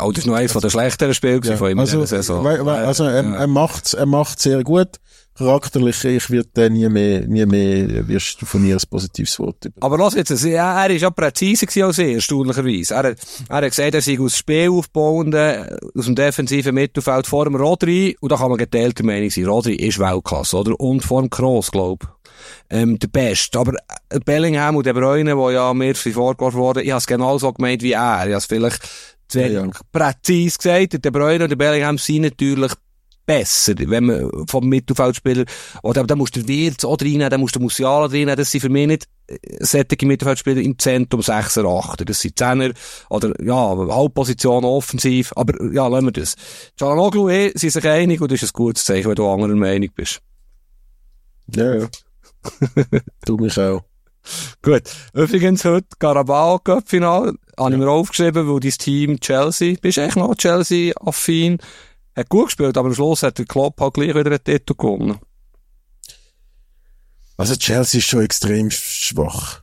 Oh, das ist noch eines von der schlechteren Spiele ja, von ihm also, in Saison. Also, er, ja. er macht's, er macht's sehr gut charakterlich, ich werde nie mehr, nie mehr wirst du von mir ein positives Wort über. Aber lass jetzt, ja, er ist ja präzise als er, erstaunlicherweise. Er, er hat gesagt, er sei aus Spiel aufbauenden, aus dem defensiven Mittelfeld vor dem Rodri, und da kann man geteilter Meinung sein. Rodri ist Weltklasse, oder? Und vor dem Kroos, glaub ähm, der Beste. Aber äh, Bellingham und De Bruyne, wo ja mir vorgeworfen wurde, ich habe es genauso gemeint wie er. Ich habe es vielleicht Ja, ja. präzise gesagt. Der De Bruyne und der Bellingham sind natürlich besser, wenn man vom Mittelfeldspieler, oder da musst du Wirtz auch reinnehmen, dann musst du Musiala reinnehmen, das sind für mich nicht äh, sättige Mittelfeldspieler im Zentrum 6er, 8er, das sind Zehner, oder, ja, Halbposition offensiv, aber, ja, lassen wir das. Çalhanoğlu eh, sind sich einig, und das ist ein gutes Zeichen, wenn du anderer Meinung bist. Ja, ja. (laughs) du mich auch. Gut. Übrigens heute Carabao Cup Final. Habe ich mir aufgeschrieben, weil dein Team Chelsea, bist du eigentlich noch Chelsea-affin, hat gut gespielt, aber am Schluss hat der Klopp halt gleich wieder einen Titel gewonnen. Also Chelsea ist schon extrem schwach.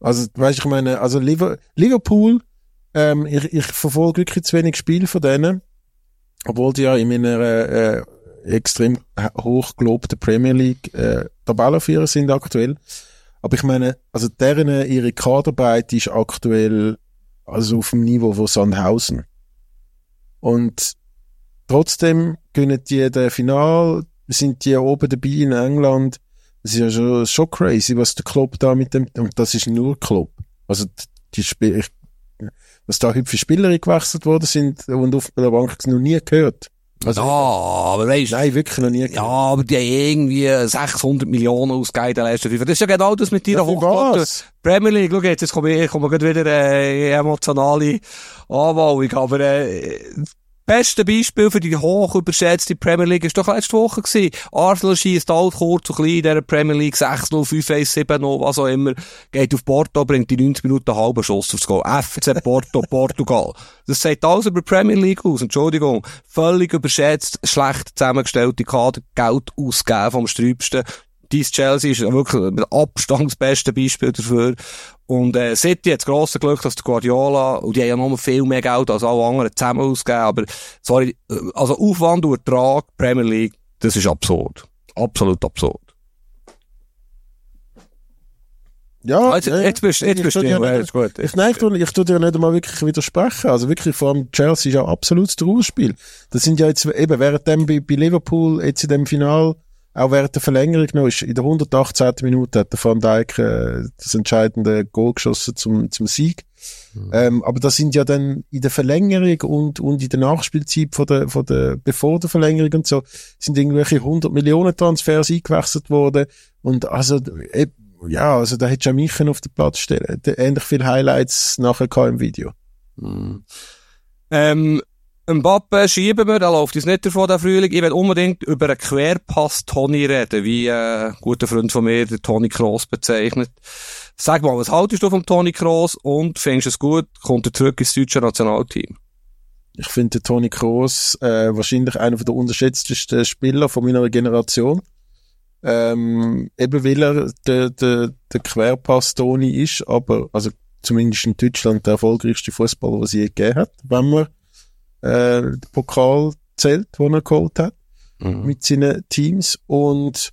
Also, weißt, ich meine, also Liver Liverpool, ähm, ich, ich verfolge wirklich zu wenig Spiel von denen, obwohl die ja in meiner äh, extrem hoch gelobten Premier League äh, Tabellenführer sind aktuell. Aber ich meine, also deren ihre Kaderarbeit ist aktuell also auf dem Niveau von Sandhausen. Und trotzdem gewinnen die den Final, sind die oben dabei in England. Das ist ja schon, schon crazy, was der Club da mit dem, und das ist nur Club. Also, die Spiel, ich, dass da hübsche Spieler gewechselt worden sind und auf der Bank noch nie gehört. Also, ja, aber weißt Nein, wirklich noch nie Ja, aber die haben irgendwie 600 Millionen ausgegeben in letzten fünf. Das ist ja genau das mit Ja, deiner für Hochkante. was? Premier League, schau jetzt, jetzt komme ich, komme gerade wieder äh, emotionale Anwallung, aber äh, beste Beispiel für die hoch überschätzte Premier League ist doch letzte Woche gewesen. Arsenal schießt alt, kurz und klein in dieser Premier League 6-0, 5-1, 7-0, was auch immer, geht auf Porto, bringt die 90 Minuten halben Schuss aufs Goal. FC Porto, (laughs) Portugal. Das sagt alles über die Premier League aus, Entschuldigung. Völlig überschätzt, schlecht zusammengestellte Kader, Geld ausgeben vom Sträubsten. Dies Chelsea ist wirklich mit Abstand das beste Beispiel dafür. Und äh, City hat das grosse Glück, dass der Guardiola, und die haben ja noch viel mehr Geld als alle anderen zusammen ausgegeben, aber sorry, äh, also Aufwand und Ertrag, Premier League, das ist absurd. Absolut absurd. ja, Jetzt, ja, jetzt bist, jetzt ich bist du, ja, gut. Ich, nein, ich, ich tu dir nicht einmal wirklich widersprechen. Also wirklich, vor allem Chelsea ist ja absolutes Trauerspiel. Das sind ja jetzt eben während dem bei, bei Liverpool, jetzt in dem Final, auch während der Verlängerung noch, ist in der 118. Minute hat der Van Dijk äh, das entscheidende Goal geschossen zum, zum Sieg. Ähm, aber das sind ja dann in der Verlängerung und, und in der Nachspielzeit von der, von der, bevor der Verlängerung und so, sind irgendwelche 100 Millionen Transfers eingewechselt worden. Und also, eben, ja, also da hättest du ja mich auf den Platz stellen. Ähnlich viele Highlights nachher im Video. Ähm, Mbappe schieben wir, da läuft uns nicht davon, der Frühling. Ich will unbedingt über einen Querpass-Toni reden, wie ein guter Freund von mir, der Toni Kroos bezeichnet. Sag mal, was haltest du vom Toni Kroos und findest du es gut, kommt er zurück ins deutsche Nationalteam? Ich finde Toni Kroos äh, wahrscheinlich einer der unterschätztesten Spieler von meiner Generation. Ähm, eben weil er der, der, der Querpass-Toni ist, aber also zumindest in Deutschland der erfolgreichste Fußballer, was es je gegeben hat, wenn man äh, den Pokal zählt, den er geholt hat mit seinen Teams und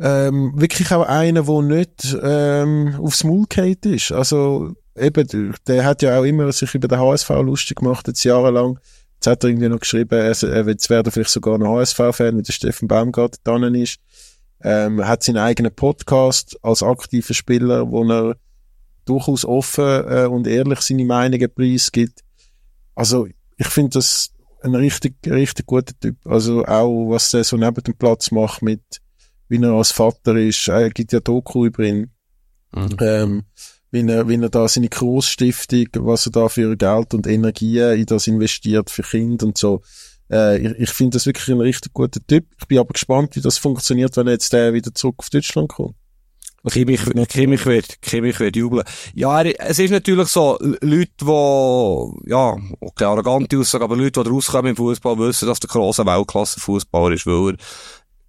ähm, wirklich auch einer, der nicht ähm, aufs Maul gefallen ist. Also eben, der, der hat ja auch immer sich über den HSV lustig gemacht, jetzt jahrelang. Jetzt hat er irgendwie noch geschrieben, er, er jetzt wäre vielleicht sogar ein HSV-Fan, weil der Steffen Baumgart dran ist. Ähm, er hat seinen eigenen Podcast als aktiver Spieler, wo er durchaus offen äh, und ehrlich seine Meinungen preisgibt. Also ich finde das ein richtig, richtig guter Typ. Also auch, was er so neben dem Platz macht mit, wie er als Vater ist. Er gibt ja Doku über ihn. Ähm, wie er, wie er da seine Großstiftung, was er da für Geld und Energie in das investiert für Kinder und so. Äh, ich ich finde das wirklich ein richtig guter Typ. Ich bin aber gespannt, wie das funktioniert, wenn jetzt der wieder zurück auf Deutschland kommt. Kimmich, Kimmich wird, Kimmich wird jubeln. Ja, er, es ist natürlich so, Leute, die, ja, okay, arrogante Aussage, aber Leute, die rauskommen im Fußball, wissen, dass der große Weltklasse-Fußballer ist, weil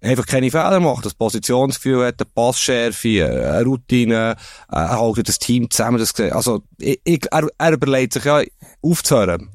er einfach keine Fehler macht, das Positionsgefühl hat, eine Passschärfe, eine Routine, er hält das Team zusammen, das, also, ich, ich, er, er überlegt sich ja, aufzuhören.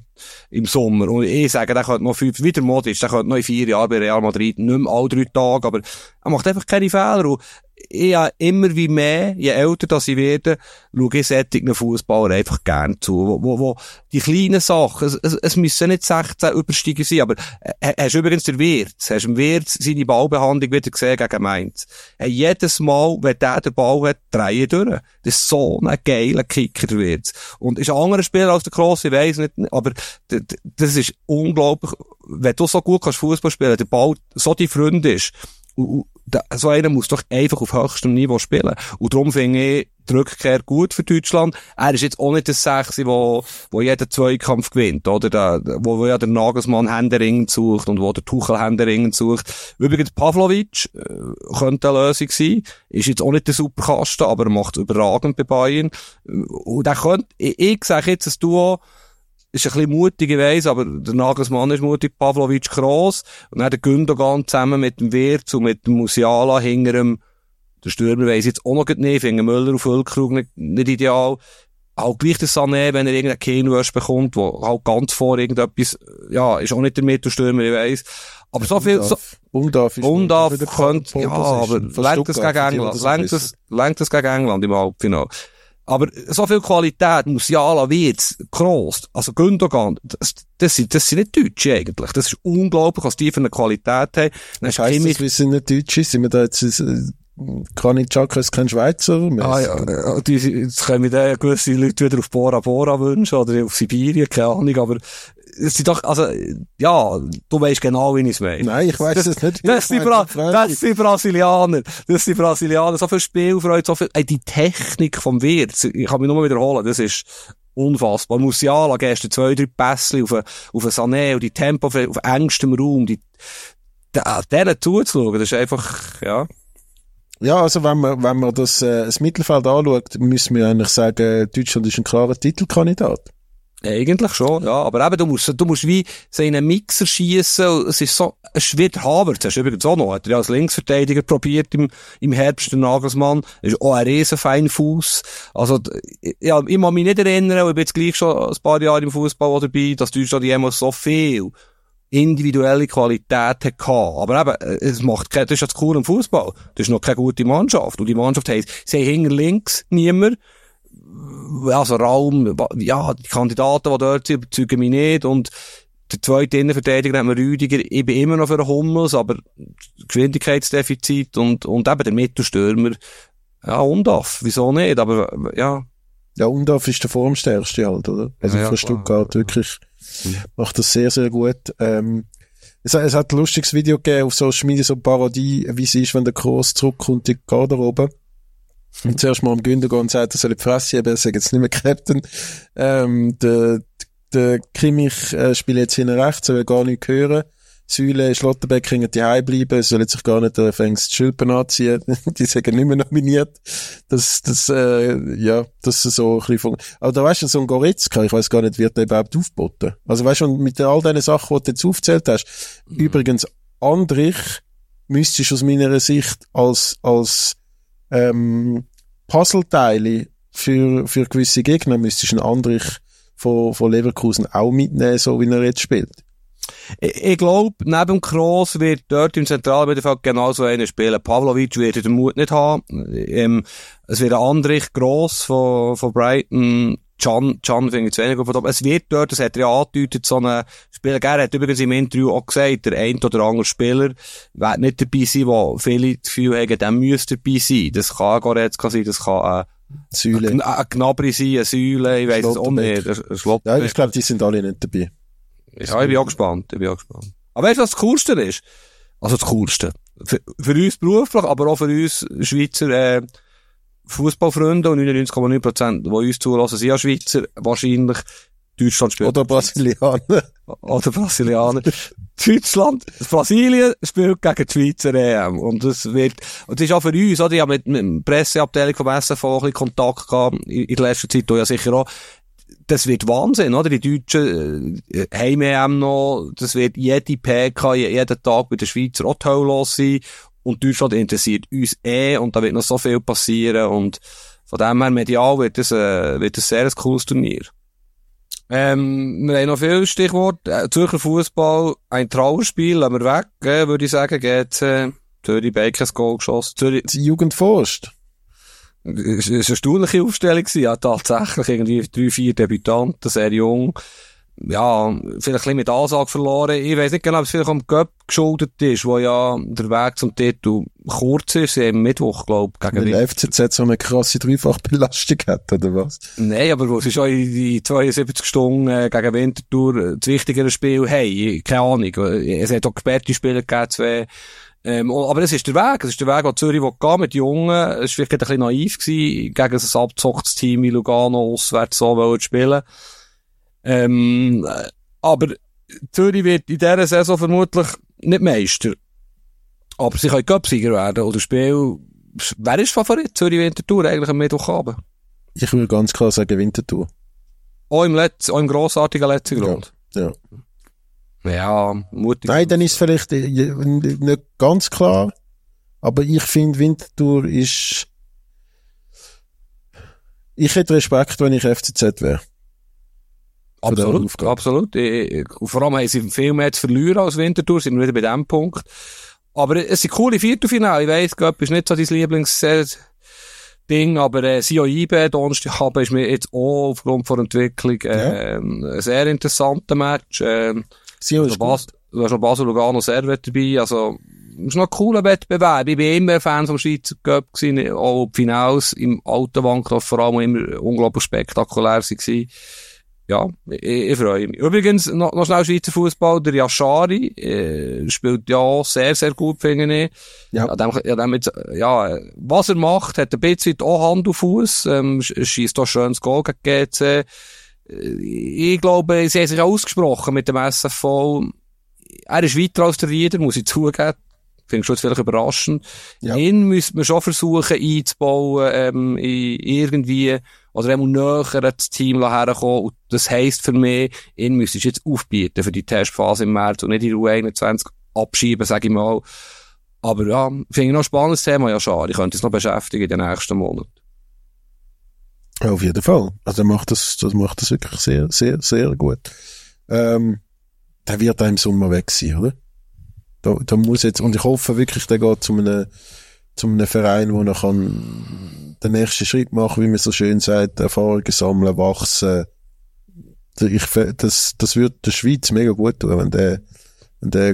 Im Sommer. Und ich sage, der könnte noch fünf, wieder modisch, der könnte noch in vier Jahren bei Real Madrid, nicht mehr alle drei Tage, aber er macht einfach keine Fehler. Und ich habe immer wie mehr, je älter das ich werde, schaue ich solchen Fußballer einfach gern zu. Wo, wo, wo die kleinen Sachen, es, es, es müssen nicht 16 Übersteiger sein, aber äh, hast du übrigens der Wirtz, hast du im Wirtz seine Ballbehandlung wieder gesehen gegen Mainz. Hey, jedes Mal, wenn der den Ball hat, drehe durch. Das ist so ein geiler Kicker, der Wirtz. Und ist ein anderer Spieler als der Kroos, ich weiss nicht, aber das ist unglaublich, wenn du so gut kannst Fußball spielen, der Ball so die Freund ist, und, so einer muss doch einfach auf höchstem Niveau spielen. Und darum finde ich die Rückkehr gut für Deutschland. Er ist jetzt auch nicht das Sechse, wo, wo jeder Zweikampf gewinnt, oder? Da, wo, wo ja der Nagelsmann Händeringen sucht und wo der Tuchel Händeringen sucht. Übrigens, Pavlovic äh, könnte eine Lösung sein. Ist jetzt auch nicht der Superkasten, aber er macht überragend bei Bayern. Und er könnte, ich, ich sage jetzt, ein Duo, ist ein bisschen mutig, ich weiss, aber der Nagelsmann ist mutig, Pavlovic gross, und dann der Gündogan zusammen mit dem Wirtz und mit dem Musiala hinter dem, der Stürmer weiss jetzt auch noch nicht, ich finde Müller auf Füllkrug nicht, nicht ideal. Auch gleich der Sané, wenn er irgendeinen Keenwurst bekommt, wo halt ganz vor irgendetwas, ja, ist auch nicht der Mittelstürmer, ich weiss. Aber so viel, so, Undarf ist Undarf könnte, ja, aber lenkt das gegen England, lenkt das, lenkt das gegen England im Halbfinale. Aber so viel Qualität, Musiala, Wirtz, Kroos, also Gündogan, das, das, sind, das sind nicht Deutsche eigentlich. Das ist unglaublich, was die für eine Qualität haben. Dann das heisst, das, wir sind nicht Deutsche, sind wir da jetzt, äh, Granit Xhaka ist kein Schweizer. Ah ja, die, jetzt können wir da gewisse Leute wieder auf Bora Bora wünschen oder auf Sibirien, keine Ahnung, aber es sind doch, also, ja, du weißt genau, wie ich es meine. Nein, ich weiss es nicht. Das sind, Bra das sind Brasilianer. Das sind Brasilianer. So viel Spielfreude, so viel, ey, die Technik vom Wirt. Ich kann mich nur wiederholen. Das ist unfassbar. Musiala gestern zwei, drei Pässe auf, auf ein Sané und die Tempo auf, auf engstem Raum, die, denen zuzuschauen, das ist einfach, ja. Ja, also wenn man, wenn man das, äh, das Mittelfeld anschaut, müssen wir eigentlich sagen, Deutschland ist ein klarer Titelkandidat. Eigentlich schon, ja. Aber eben, du musst, du musst wie so in einen Mixer schießen. Es ist so, es wird Havertz, hast du übrigens auch noch, hat er als Linksverteidiger probiert im, im Herbst, der Nagelsmann. Ist auch ein riesen Fuß. Also, ja, ich kann mich nicht erinnern, ich bin jetzt gleich schon ein paar Jahre im Fußball dabei, dass Deutschland jemals so viel individuelle Qualität hatte. Aber eben, es macht kein, das ist ja das Cool im Fußball. Das ist noch keine gute Mannschaft. Und die Mannschaft heisst, sie haben hinter links niemand also Raum, ja, die Kandidaten, die dort sind, überzeugen mich nicht und der zweite Innenverteidiger hat mir Rüdiger, ich bin immer noch für einen Hummels, aber Geschwindigkeitsdefizit und, und eben der Mittelstürmer, ja, Undaf, wieso nicht, aber, ja. Ja, Undaf ist der formstärkste halt, oder? Also ja, von Stuttgart klar. wirklich, mhm. macht das sehr, sehr gut, ähm, es, es hat ein lustiges Video gegeben auf Social Media, so eine Parodie, wie es ist, wenn der Kroos zurückkommt in die Garderobe. Und zuerst mal am Gündogan und sagt, er soll die Fresse haben, er sagt jetzt nicht mehr Captain. Ähm, der, der Kimmich äh, spielt jetzt hinten rechts, soll gar nicht hören. Säule, Schlotterbeck können die bleiben, sollen sich gar nicht äh, fängst (laughs) die Schulpen anziehen. die sind nicht mehr nominiert. Das, das, äh, ja, das ist so ein bisschen von, aber da weißt du, so ein Goretzka, ich weiß gar nicht, wird der überhaupt aufgeboten. Also weißt du, mit all diesen Sachen, die du jetzt aufgezählt hast, mhm. übrigens, Andrich müsstest aus meiner Sicht als, als, ähm, Puzzleteile für, für gewisse Gegner müsstest du einen Andrich von, von Leverkusen auch mitnehmen, so wie er jetzt spielt. Ich, ich glaube, neben Kroos wird dort im Zentralmittelfeld genauso einer spielen. Pavlovic wird den Mut nicht haben. Ähm, es wird ein Andrich Gross von, von Brighton Can, Can finde ich zu wenig gut. Es wird dort, das hat er ja angedeutet, so eine Spieler, er hat übrigens im Interview auch gesagt, der ein oder andere Spieler wird nicht dabei sein, wo viele das Gefühl haben, der müsste dabei sein. Das kann Goretzka sein, das kann, äh, Säule. Ein, ein Gnabry sein, eine Säule, ich weiss es auch nicht. Ein ja, ich glaube, die sind alle nicht dabei. Ja, ich bin auch gespannt, ich bin auch gespannt. Aber weißt du, was das Coolste ist? Also das Coolste. Für, für uns beruflich, aber auch für uns Schweizer, äh, Fußballfreunde und 99,9%, die uns zulassen, sind ja Schweizer, wahrscheinlich. Deutschland spielt. Oder Brasilianer. (laughs) Oder Brasilianer. Deutschland, Brasilien spielt gegen die Schweizer EM. Und das wird, und das ist auch für uns, oder? Ich habe mit, mit der Presseabteilung vom SFV ein bisschen Kontakt gehabt, in, in der letzten Zeit, du ja sicher auch. Das wird Wahnsinn, oder? Die Deutschen, äh, Heim-EM noch, das wird jede PK, jeden Tag bei den Schweizer auch los sein. Und Deutschland interessiert uns eh und da wird noch so viel passieren und von dem her medial wird es, äh, wird es sehr ein cooles Turnier. Ähm, wir haben noch viele Stichworte. Äh, Zürcher Fußball, ein Trauerspiel, lassen wir weg, äh, würde ich sagen, geht, äh, Zürich Bakers Goal geschossen. Zürich, Die Jugend forscht. Es war eine erstaunliche Aufstellung. Ja, tatsächlich irgendwie drei, vier Debütanten, sehr jung. Ja, vielleicht ein bisschen mit Ansage verloren. Ich weiß nicht genau, ob es vielleicht am Cup geschuldet ist, wo ja der Weg zum Titel kurz ist. Sie haben Mittwoch, glaube ich, gegen Weil FCZ so eine krasse Dreifachbelastung hat, oder was? Nein, aber wo sie schon in die 72 Stunden äh, gegen Winterthur äh, das wichtigere Spiel haben, keine Ahnung. Äh, Es hat auch gesperrte Spiele gegeben, zwei. Ähm, oh, aber es ist der Weg, es ist der Weg, wo Zürich gehen mit Jungen. Es war vielleicht ein bisschen naiv gewesen, gegen ein abgezocktes Team wie Lugano auswärts so spielen. Ähm, äh, aber Zürich wird in dieser Saison vermutlich nicht Meister. Aber sie können Cupsieger werden. Oder Spiel, wer ist Favorit? Zürich Winterthur eigentlich am Mittwochabend? Ich würde ganz klar sagen Winterthur. Auch im, Letz-, auch im grossartigen letzten Grund. Ja. Ja, mutig. Nein, dann ist vielleicht äh, nicht ganz klar. Aber ich finde, Winterthur ist, ich hätte Respekt, wenn ich FCZ wäre. absolut, absolut. Und Vor allem haben sie viel mehr zu verlieren als Winterthur, sind wir wieder bei dem Punkt. Aber es sind coole Viertelfinale. Ich weiss, Göpp ist nicht so dein Lieblings Ding, aber äh, Sio Ibe, Donnerstagabend ist mir jetzt auch aufgrund von der Entwicklung äh, ein sehr interessanter Match. Ähm, Sie Also ist Bas, du hast noch Basel Lugano Servet dabei, also, es ist noch ein cooler Wettbewerb. Ich bin immer Fan vom Schweizer Cup gewesen, auch die Finals im alten Wankdorf vor allem immer unglaublich spektakulär waren. Ja, ich, ich freue mich. Übrigens, noch, noch schnell Schweizer Fußball, der Yashari, äh, spielt ja auch sehr, sehr gut, finde ich. Ja. Ja, dem, ja, dem jetzt, ja, was er macht, hat ein bisschen auch Hand auf Fuß, ähm, sch- schießt auch schönes Goal gegen GC. Äh, Ich glaube, sie haben sich ausgesprochen mit dem SFV. Er ist weiter als der Rieder, muss ich zugeben. Findest du jetzt vielleicht überraschend. Ja. Ihn müsste man schon versuchen einzubauen, ähm, in irgendwie, oder er muss näher das Team herkommen. Und das heisst für mich, ihn müsstest du jetzt aufbieten für die Testphase im März und nicht in U21 abschieben, sage ich mal. Aber ja, finde ich noch ein spannendes Thema, ja schade. Ich könnte es noch beschäftigen in den nächsten Monaten. Ja, auf jeden Fall. Also er macht das, das macht das wirklich sehr, sehr, sehr gut. Ähm, der wird auch im Sommer weg sein, oder? Da, da muss jetzt, und ich hoffe wirklich, der geht zu einem, zu einem Verein, wo er kann den nächsten Schritt machen, wie man so schön sagt, Erfahrungen sammeln, wachsen. Ich, fe- das, das wird der Schweiz mega gut tun, wenn der, wenn der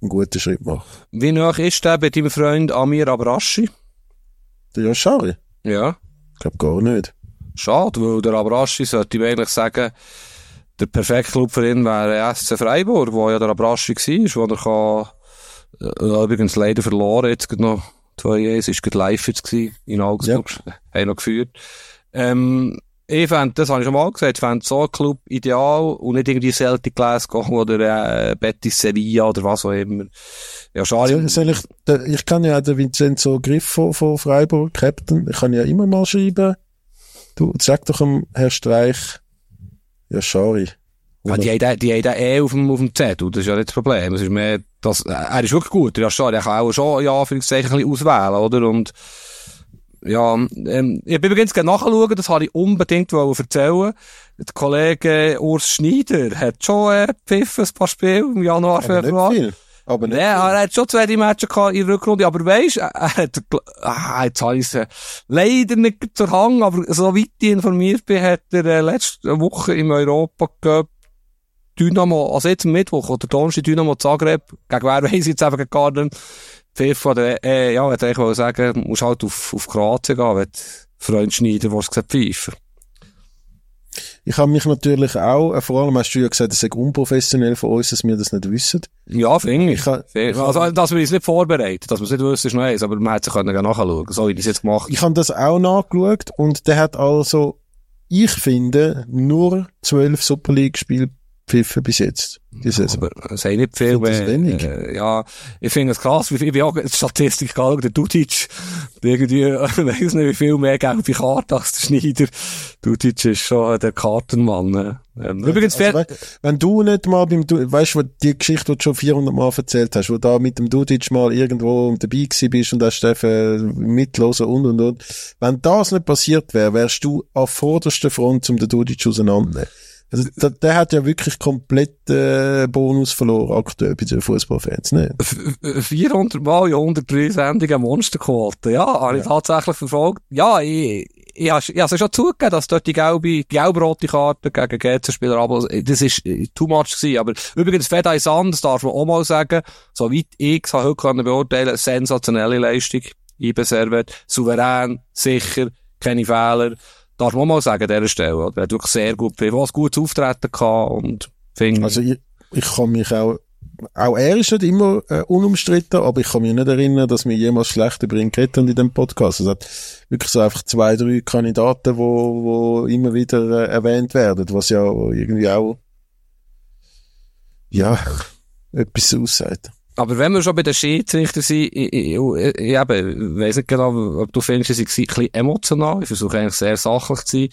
einen guten Schritt macht. Wie nah ist der bei deinem Freund Amir Abraschi? Der Joshari? Ja. Ich glaube gar nicht. Schade, weil der Abraschi sollte ich eigentlich sagen, der perfekte Club für ihn wäre SC Freiburg, wo ja der Abraschi war, wo er kann, äh, übrigens leider verloren, jetzt noch 2-1, ist gerade live jetzt gewesen, in Augsburg, ja. (laughs) haben noch geführt. Ähm, ich fänd, das habe ich schon mal gesagt, ich fände so ein Club ideal und nicht irgendwie Celtic Glasgow (laughs) oder äh, Betis Sevilla oder was auch immer. Ja, schade. Soll, ich, ich kann ja den Vincenzo Griff von, von Freiburg, Captain, ich kann ja immer mal schreiben. Du, sag doch dem Herr Streich, ja, sorry. Ja, die haben, den- die haben den eh auf dem, auf dem Zettel, das ist ja nicht das Problem. Es ist mehr, das, er ist wirklich gut, ja schon, er kann auch schon, ja, Anführungszeichen, ein bisschen auswählen, oder? Und, ja, ähm, ich bin übrigens gerne nachschauen, das habe ich unbedingt erzählen. Der Kollege Urs Schneider hat schon, äh, pfiffen, ein paar Spiele im Januar, Februar. Aber nicht Ja, er hat schon zwei, drei Matches gehabt in der Rückrunde, aber weisst, er hat, ah, jetzt habe ich es äh, leider nicht zur Hang, aber soweit ich informiert bin, hat er äh, letzte Woche im Europa Cup Dynamo, also jetzt am Mittwoch oder Donnerstag Dynamo Zagreb, gegen wer weiss ich jetzt einfach gar nicht, Pfiff oder, äh, ja, hätte ich wollte sagen, musst halt auf, auf Kroatien gehen, wenn Freund Schneider, was gesagt pfeifen. Ich habe mich natürlich auch, äh, vor allem hast du ja gesagt, es ist unprofessionell von uns, dass wir das nicht wissen. Ja, finde ich. Ich ha- Also, dass wir uns nicht vorbereiten, dass wir es nicht wissen, ist noch eins, aber man hätte sich können nachschauen so wie ich es jetzt gemacht Ich habe das auch nachgeschaut und der hat also, ich finde, nur zwölf Super League-Spiele pfiffen bis jetzt. Die Saison. Aber es haben nicht viel Ich finde das mehr. wenig. Äh, ja, ich finde es krass, wie viel, ich bin auch die Statistik geschaut, der Dudic, irgendwie, (laughs) ich weiss nicht, wie viel mehr gelbe Karten als der Schneider. Dudic ist schon der Kartenmann. äh. Ähm, übrigens, Also, fair, we wenn du nicht mal beim, du weißt du, die Geschichte, die du schon 400 Mal erzählt hast, wo da mit dem Dudic mal irgendwo dabei gewesen bist und hast dürfen mitlosen und und und. Wenn das nicht passiert wäre, wärst du auf vorderster Front, um den Dudic auseinanderzunehmen. Also, der, der hat ja wirklich komplett äh, Bonus verloren aktuell bei den Fußballfans, ne? 400 Mal in 103 Sendungen Monsterquote. Ja, habe ich tatsächlich verfolgt. Ja, ich, ich, ich habe schon zugegeben, dass dort die gelbe, die gelb-rote Karte gegen GC-Spieler, aber das ist äh, too much gewesen. Aber übrigens, Fedai Sand, das darf man auch mal sagen, soweit ich es heute können beurteilen, sensationelle Leistung. IB Servet, souverän, sicher, keine Fehler. Darf man mal sagen, an dieser Stelle. Oder? Er hat wirklich sehr gut, was gutes Auftreten gehabt und finde. Also, ich, ich kann mich auch, auch er ist nicht immer äh, unumstritten, aber ich kann mich nicht erinnern, dass wir jemals schlecht über ihn geredet haben in dem Podcast. Es hat wirklich so einfach zwei, drei Kandidaten, wo, wo immer wieder äh, erwähnt werden, was ja irgendwie auch, ja, (laughs) etwas aussagt. Aber wenn wir schon bei den Schiedsrichter sind, ich, ich, ich, ich eben, weiss nicht genau, ob du findest, sie sind ein bisschen emotional. Ich versuche eigentlich sehr sachlich zu sein.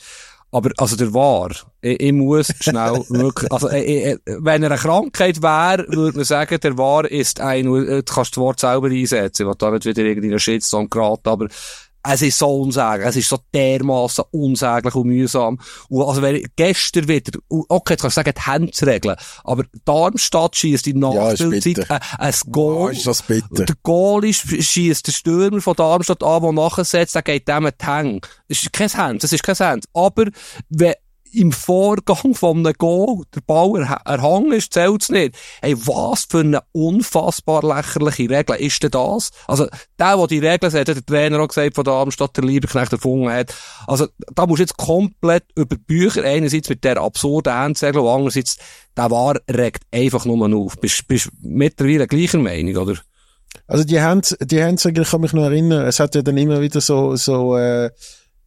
Aber, also der war, ich, ich muss schnell (laughs) wirklich, also, ich, wenn er eine Krankheit wäre, würde man sagen, der war ist ein, du kannst das Wort selber einsetzen, ich will da nicht wieder irgendwie einen Shitstorm geraten, aber es ist so unsäglich, es ist so dermaßen unsäglich und mühsam. Und also wenn gestern wieder, okay, jetzt kannst du sagen, die Hände aber Darmstadt schießt in Nachspielzeit ja, ein, ein Goal. Oh, ist das bitter. Der Goal schießt der Stürmer von Darmstadt an, der nachsetzt, der geht dem die Hänge. Es ist kein Hand, es ist kein Hand. Aber wenn, im Vorgang von einem Goal der Ball erhangen ist, zählt's nicht. Hey, was für eine unfassbar lächerliche Regel ist denn das? Also, der, der die Regeln sagt, hat der Trainer auch gesagt, von der Darmstadt der Lieberknecht erfunden hat. Also, da musst du jetzt komplett über Bücher, einerseits mit der absurden Endregel und andererseits, der war regt einfach nur auf. Bist, bist mittlerweile gleicher Meinung, oder? Also, die Hand, die Handsregel kann mich noch erinnern. Es hat ja dann immer wieder so, so, äh,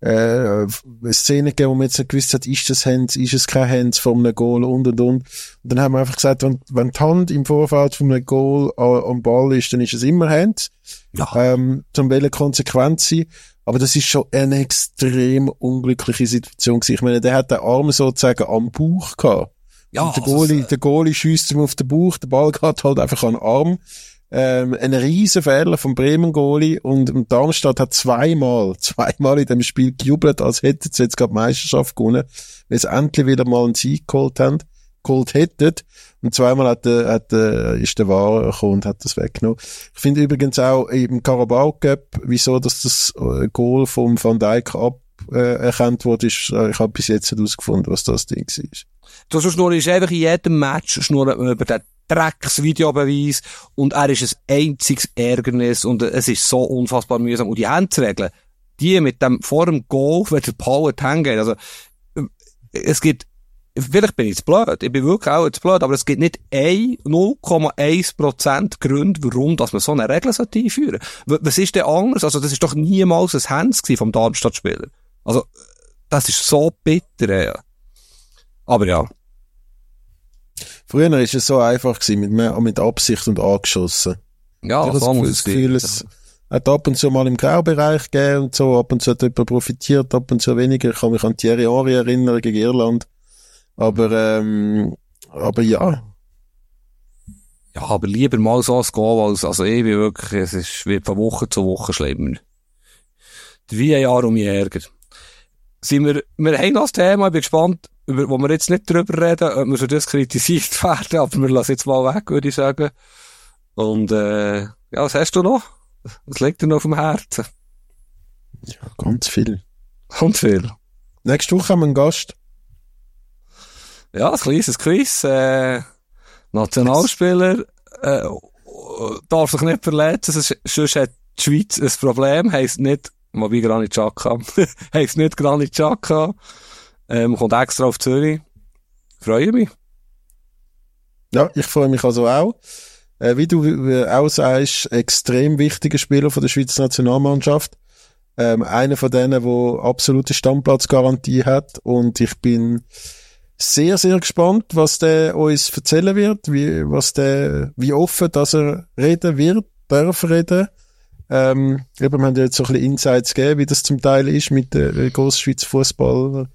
äh, eine Szene gegeben, wo man jetzt nicht gewusst hat, ist das Hand, ist es kein Hand von einem Goal und und und. Und dann haben wir einfach gesagt, wenn, wenn die Hand im Vorfeld von einem Goal am Ball ist, dann ist es immer Hand. Ja. Ähm, zum welche Konsequenz sein. Aber das ist schon eine extrem unglückliche Situation gewesen. Ich meine, der hat den Arm sozusagen am Bauch gehabt. Ja, und der Goalie, also, der Goalie schießt ihm auf den Bauch, der Ball geht halt einfach an den Arm ähm, ein riesen Fehler vom Bremen Goalie und, Darmstadt hat zweimal, (laughs) zweimal in dem Spiel gejubelt, als hätten sie jetzt gerade Meisterschaft gewonnen, weil sie endlich wieder mal einen Sieg geholt haben, geholt hätten. Und zweimal hat, der, hat, der, ist der War gekommen und hat das weggenommen. Ich finde übrigens auch im Carabao Cup, wieso, dass das äh, Goal vom Van Dijk ab, äh, erkannt wurde, ist, äh, ich habe bis jetzt herausgefunden, was das Ding war. Du schnurrst einfach in jedem Match schnurren über den Drecksvideobeweis und er ist ein einziges Ärgernis und es ist so unfassbar mühsam. Und die Handregeln, die mit dem, vor dem Goal, wenn der Power hängen, also, es gibt, vielleicht bin ich jetzt blöd, ich bin wirklich auch jetzt blöd, aber es gibt nicht 0,1% Gründe, warum, dass man so eine Regel einführen sollte. Was ist denn anders? Also, das ist doch niemals ein Hands vom Darmstadt-Spieler. Also, das ist so bitter, ja. Aber ja. Früher war es so einfach gewesen, mit, mit Absicht und angeschossen. Ja, ich so muss das Gefühl, es hat ab und zu mal im Graubereich gegeben und so, ab und zu hat jemand profitiert, ab und zu weniger. Ich kann mich an Thierry Henry erinnern gegen Irland. Aber, ähm, aber ja. Ja, aber lieber mal so ein Goal als, also ich bin wirklich, es ist, wird von Woche zu Woche schlimmer. Wie ein Jahr um mich Ärger. Sind wir, wir haben das Thema, ich bin gespannt, über, wo wir jetzt nicht drüber reden, ob wir für das kritisiert (laughs) werden, aber wir lassen jetzt mal weg, würde ich sagen. Und, äh, ja, was hast du noch? Was liegt dir noch auf dem Herzen? Ja, ganz viel. Ganz viel. Nächste Woche haben wir einen Gast. Ja, ein kleines Quiz, äh, Nationalspieler, äh, darf sich nicht verletzen, sonst hat die Schweiz ein Problem, heisst nicht, wobei Granit Xhaka, (laughs) heisst nicht Granit Xhaka, ähm, kommt extra auf Zürich. Freue mich. Ja, ich freue mich also auch. Äh, wie du auch sagst, extrem wichtiger Spieler von der Schweizer Nationalmannschaft. Ähm, einer von denen, der absolute Stammplatzgarantie hat. Und ich bin sehr, sehr gespannt, was der uns erzählen wird, wie, was der, wie offen, dass er reden wird, darf reden. Ähm, eben, wir haben jetzt so ein bisschen Insights gegeben, wie das zum Teil ist, mit äh, Grossschweiz Fußball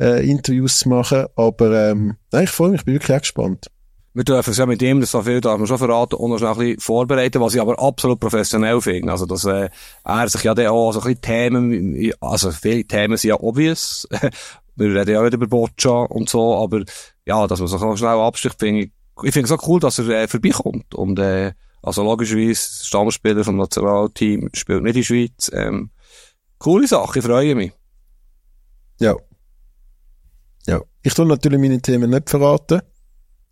äh, Interviews zu machen. Aber ähm, nein, ich freue mich, ich bin wirklich auch gespannt. Wir dürfen es ja mit ihm, das so viel darf man schon verraten, und noch schnell ein bisschen vorbereiten, was ich aber absolut professionell finde. Also, dass äh, er sich ja dann auch so ein bisschen Themen, also viele Themen sind ja obvious, (laughs) wir reden ja nicht über Boccia und so, aber ja, dass man so schnell absticht, finde ich, ich finde es auch cool, dass er äh, vorbeikommt. Und, äh, also logischerweise, Stammspieler vom Nationalteam spielt nicht in der Schweiz. Ähm, coole Sache, ich freue mich. Ja. Ja. Ich tue natürlich meine Themen nicht verraten.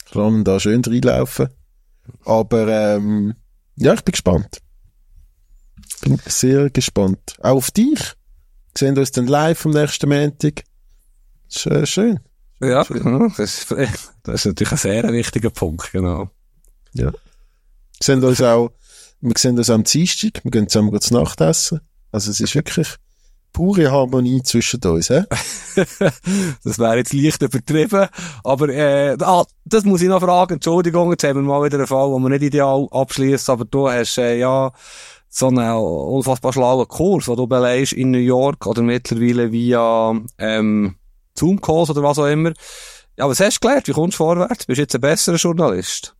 Ich ihn da schön reinlaufen. Aber, ähm, ja, ich bin gespannt. Bin sehr gespannt. Auch auf dich. Wir sehen uns dann live am nächsten Montag. Ist, äh, schön. Ja, das ist, (laughs) das ist natürlich ein sehr wichtiger Punkt, genau. Ja. Wir sehen uns auch, wir sehen uns am Dienstag, wir gehen zusammen zu Nacht essen. Also es ist wirklich pure Harmonie zwischen uns, hä? (laughs) das wäre jetzt leicht übertrieben, aber äh, ah, das muss ich noch fragen, Entschuldigung, jetzt haben wir mal wieder einen Fall, wo wir nicht ideal abschließen, aber du hast äh, ja so einen unfassbar schlauen Kurs, den du belegst in New York oder mittlerweile via ähm, Zoom-Calls oder was auch immer. Ja, was hast du gelernt? Wie kommst du vorwärts? Bist du jetzt ein besserer Journalist?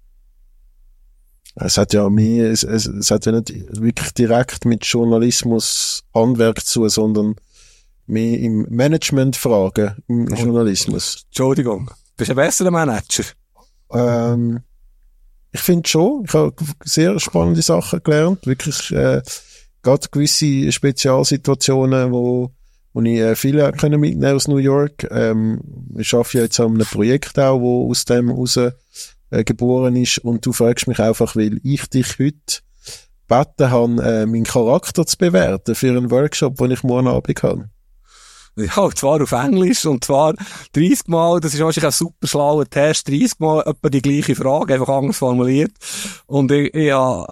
Es hat ja mehr, es, es, es hat ja nicht wirklich direkt mit Journalismus Handwerk zu, sondern mehr im Management Fragen im oh. Journalismus. Entschuldigung. Bist du ein besserer Manager? Ähm, ich finde schon. Ich habe sehr spannende Sachen gelernt. Wirklich, äh, gerade gewisse Spezialsituationen, wo wo ich äh, viele können mitnehmen aus New York. Ähm, ich arbeite ja jetzt an einem Projekt auch, wo aus dem raus äh, geboren ist und du fragst mich einfach, weil ich dich heute gebeten habe, äh, meinen Charakter zu bewerten für einen Workshop, den ich morgen Abend habe. Ja, und zwar auf Englisch, und zwar 30 Mal, das ist wahrscheinlich ein super schlauer Test, 30 Mal etwa die gleiche Frage, einfach anders formuliert. Und ich, ich, ja,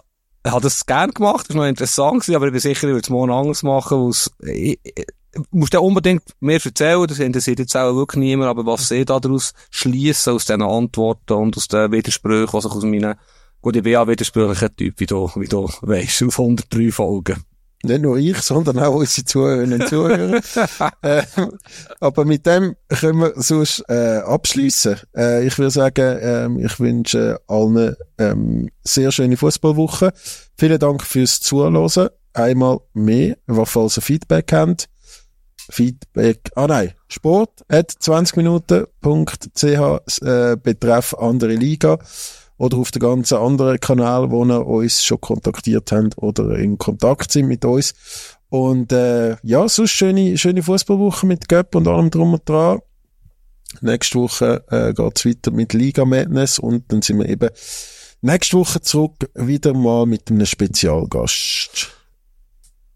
ich habe das gern gemacht, das war noch interessant aber ich bin sicher, ich würde es morgen anders machen, weil musst du unbedingt mehr erzählen, das interessiert jetzt auch wirklich niemand, aber was sie daraus schließen aus diesen Antworten und aus den Widersprüchen, was ich aus meinen, gut, ich bin ja widersprüchlicher Typ, wie du, wie du weisst, auf 103 Folgen. Nicht nur ich, sondern auch unsere Zuhörerinnen und Zuhörer. (laughs) äh, aber mit dem können wir sonst äh, abschließen. Äh, ich würde sagen, äh, ich wünsche allen ähm, sehr schöne Fußballwoche. Vielen Dank fürs Zuhören. Einmal mehr, was falls ihr Feedback habt Feedback, ah nein, Sport at 20 Minuten.ch äh, betreff andere Liga oder auf den ganzen anderen Kanal, wo ihr uns schon kontaktiert habt oder in Kontakt sind mit uns. Und äh, ja, sonst schöne, schöne Fußballwoche mit Göpp und allem drum und dran. Nächste Woche äh, geht's weiter mit Liga Madness und dann sind wir eben nächste Woche zurück wieder mal mit einem Spezialgast.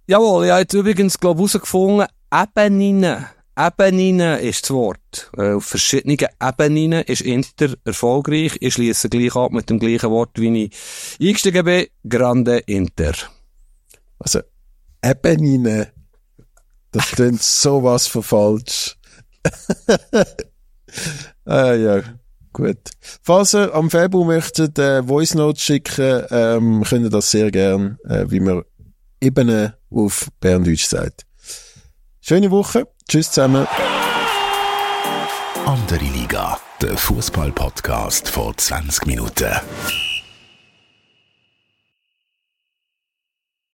Jawohl, ich habe jetzt übrigens, glaube ich, herausgefunden, Ebenen. Ebenen ist das Wort. Äh, auf verschiedenen Ebenen ist Inter erfolgreich. Ich schließe gleich ab mit dem gleichen Wort, wie ich eingestiegen bin. Grande Inter. Also, Ebenen. Das klingt (laughs) sowas von falsch. (laughs) ah, ja. Gut. Falls ihr am Februar möchtet, äh, Voice Notes schicken, ähm, könnt ihr das sehr gern, äh, wie man Ebene auf Berndeutsch sagt. Schöne Woche. Tschüss zusammen. Andere Liga. Der Fußball-Podcast vor 20 Minuten.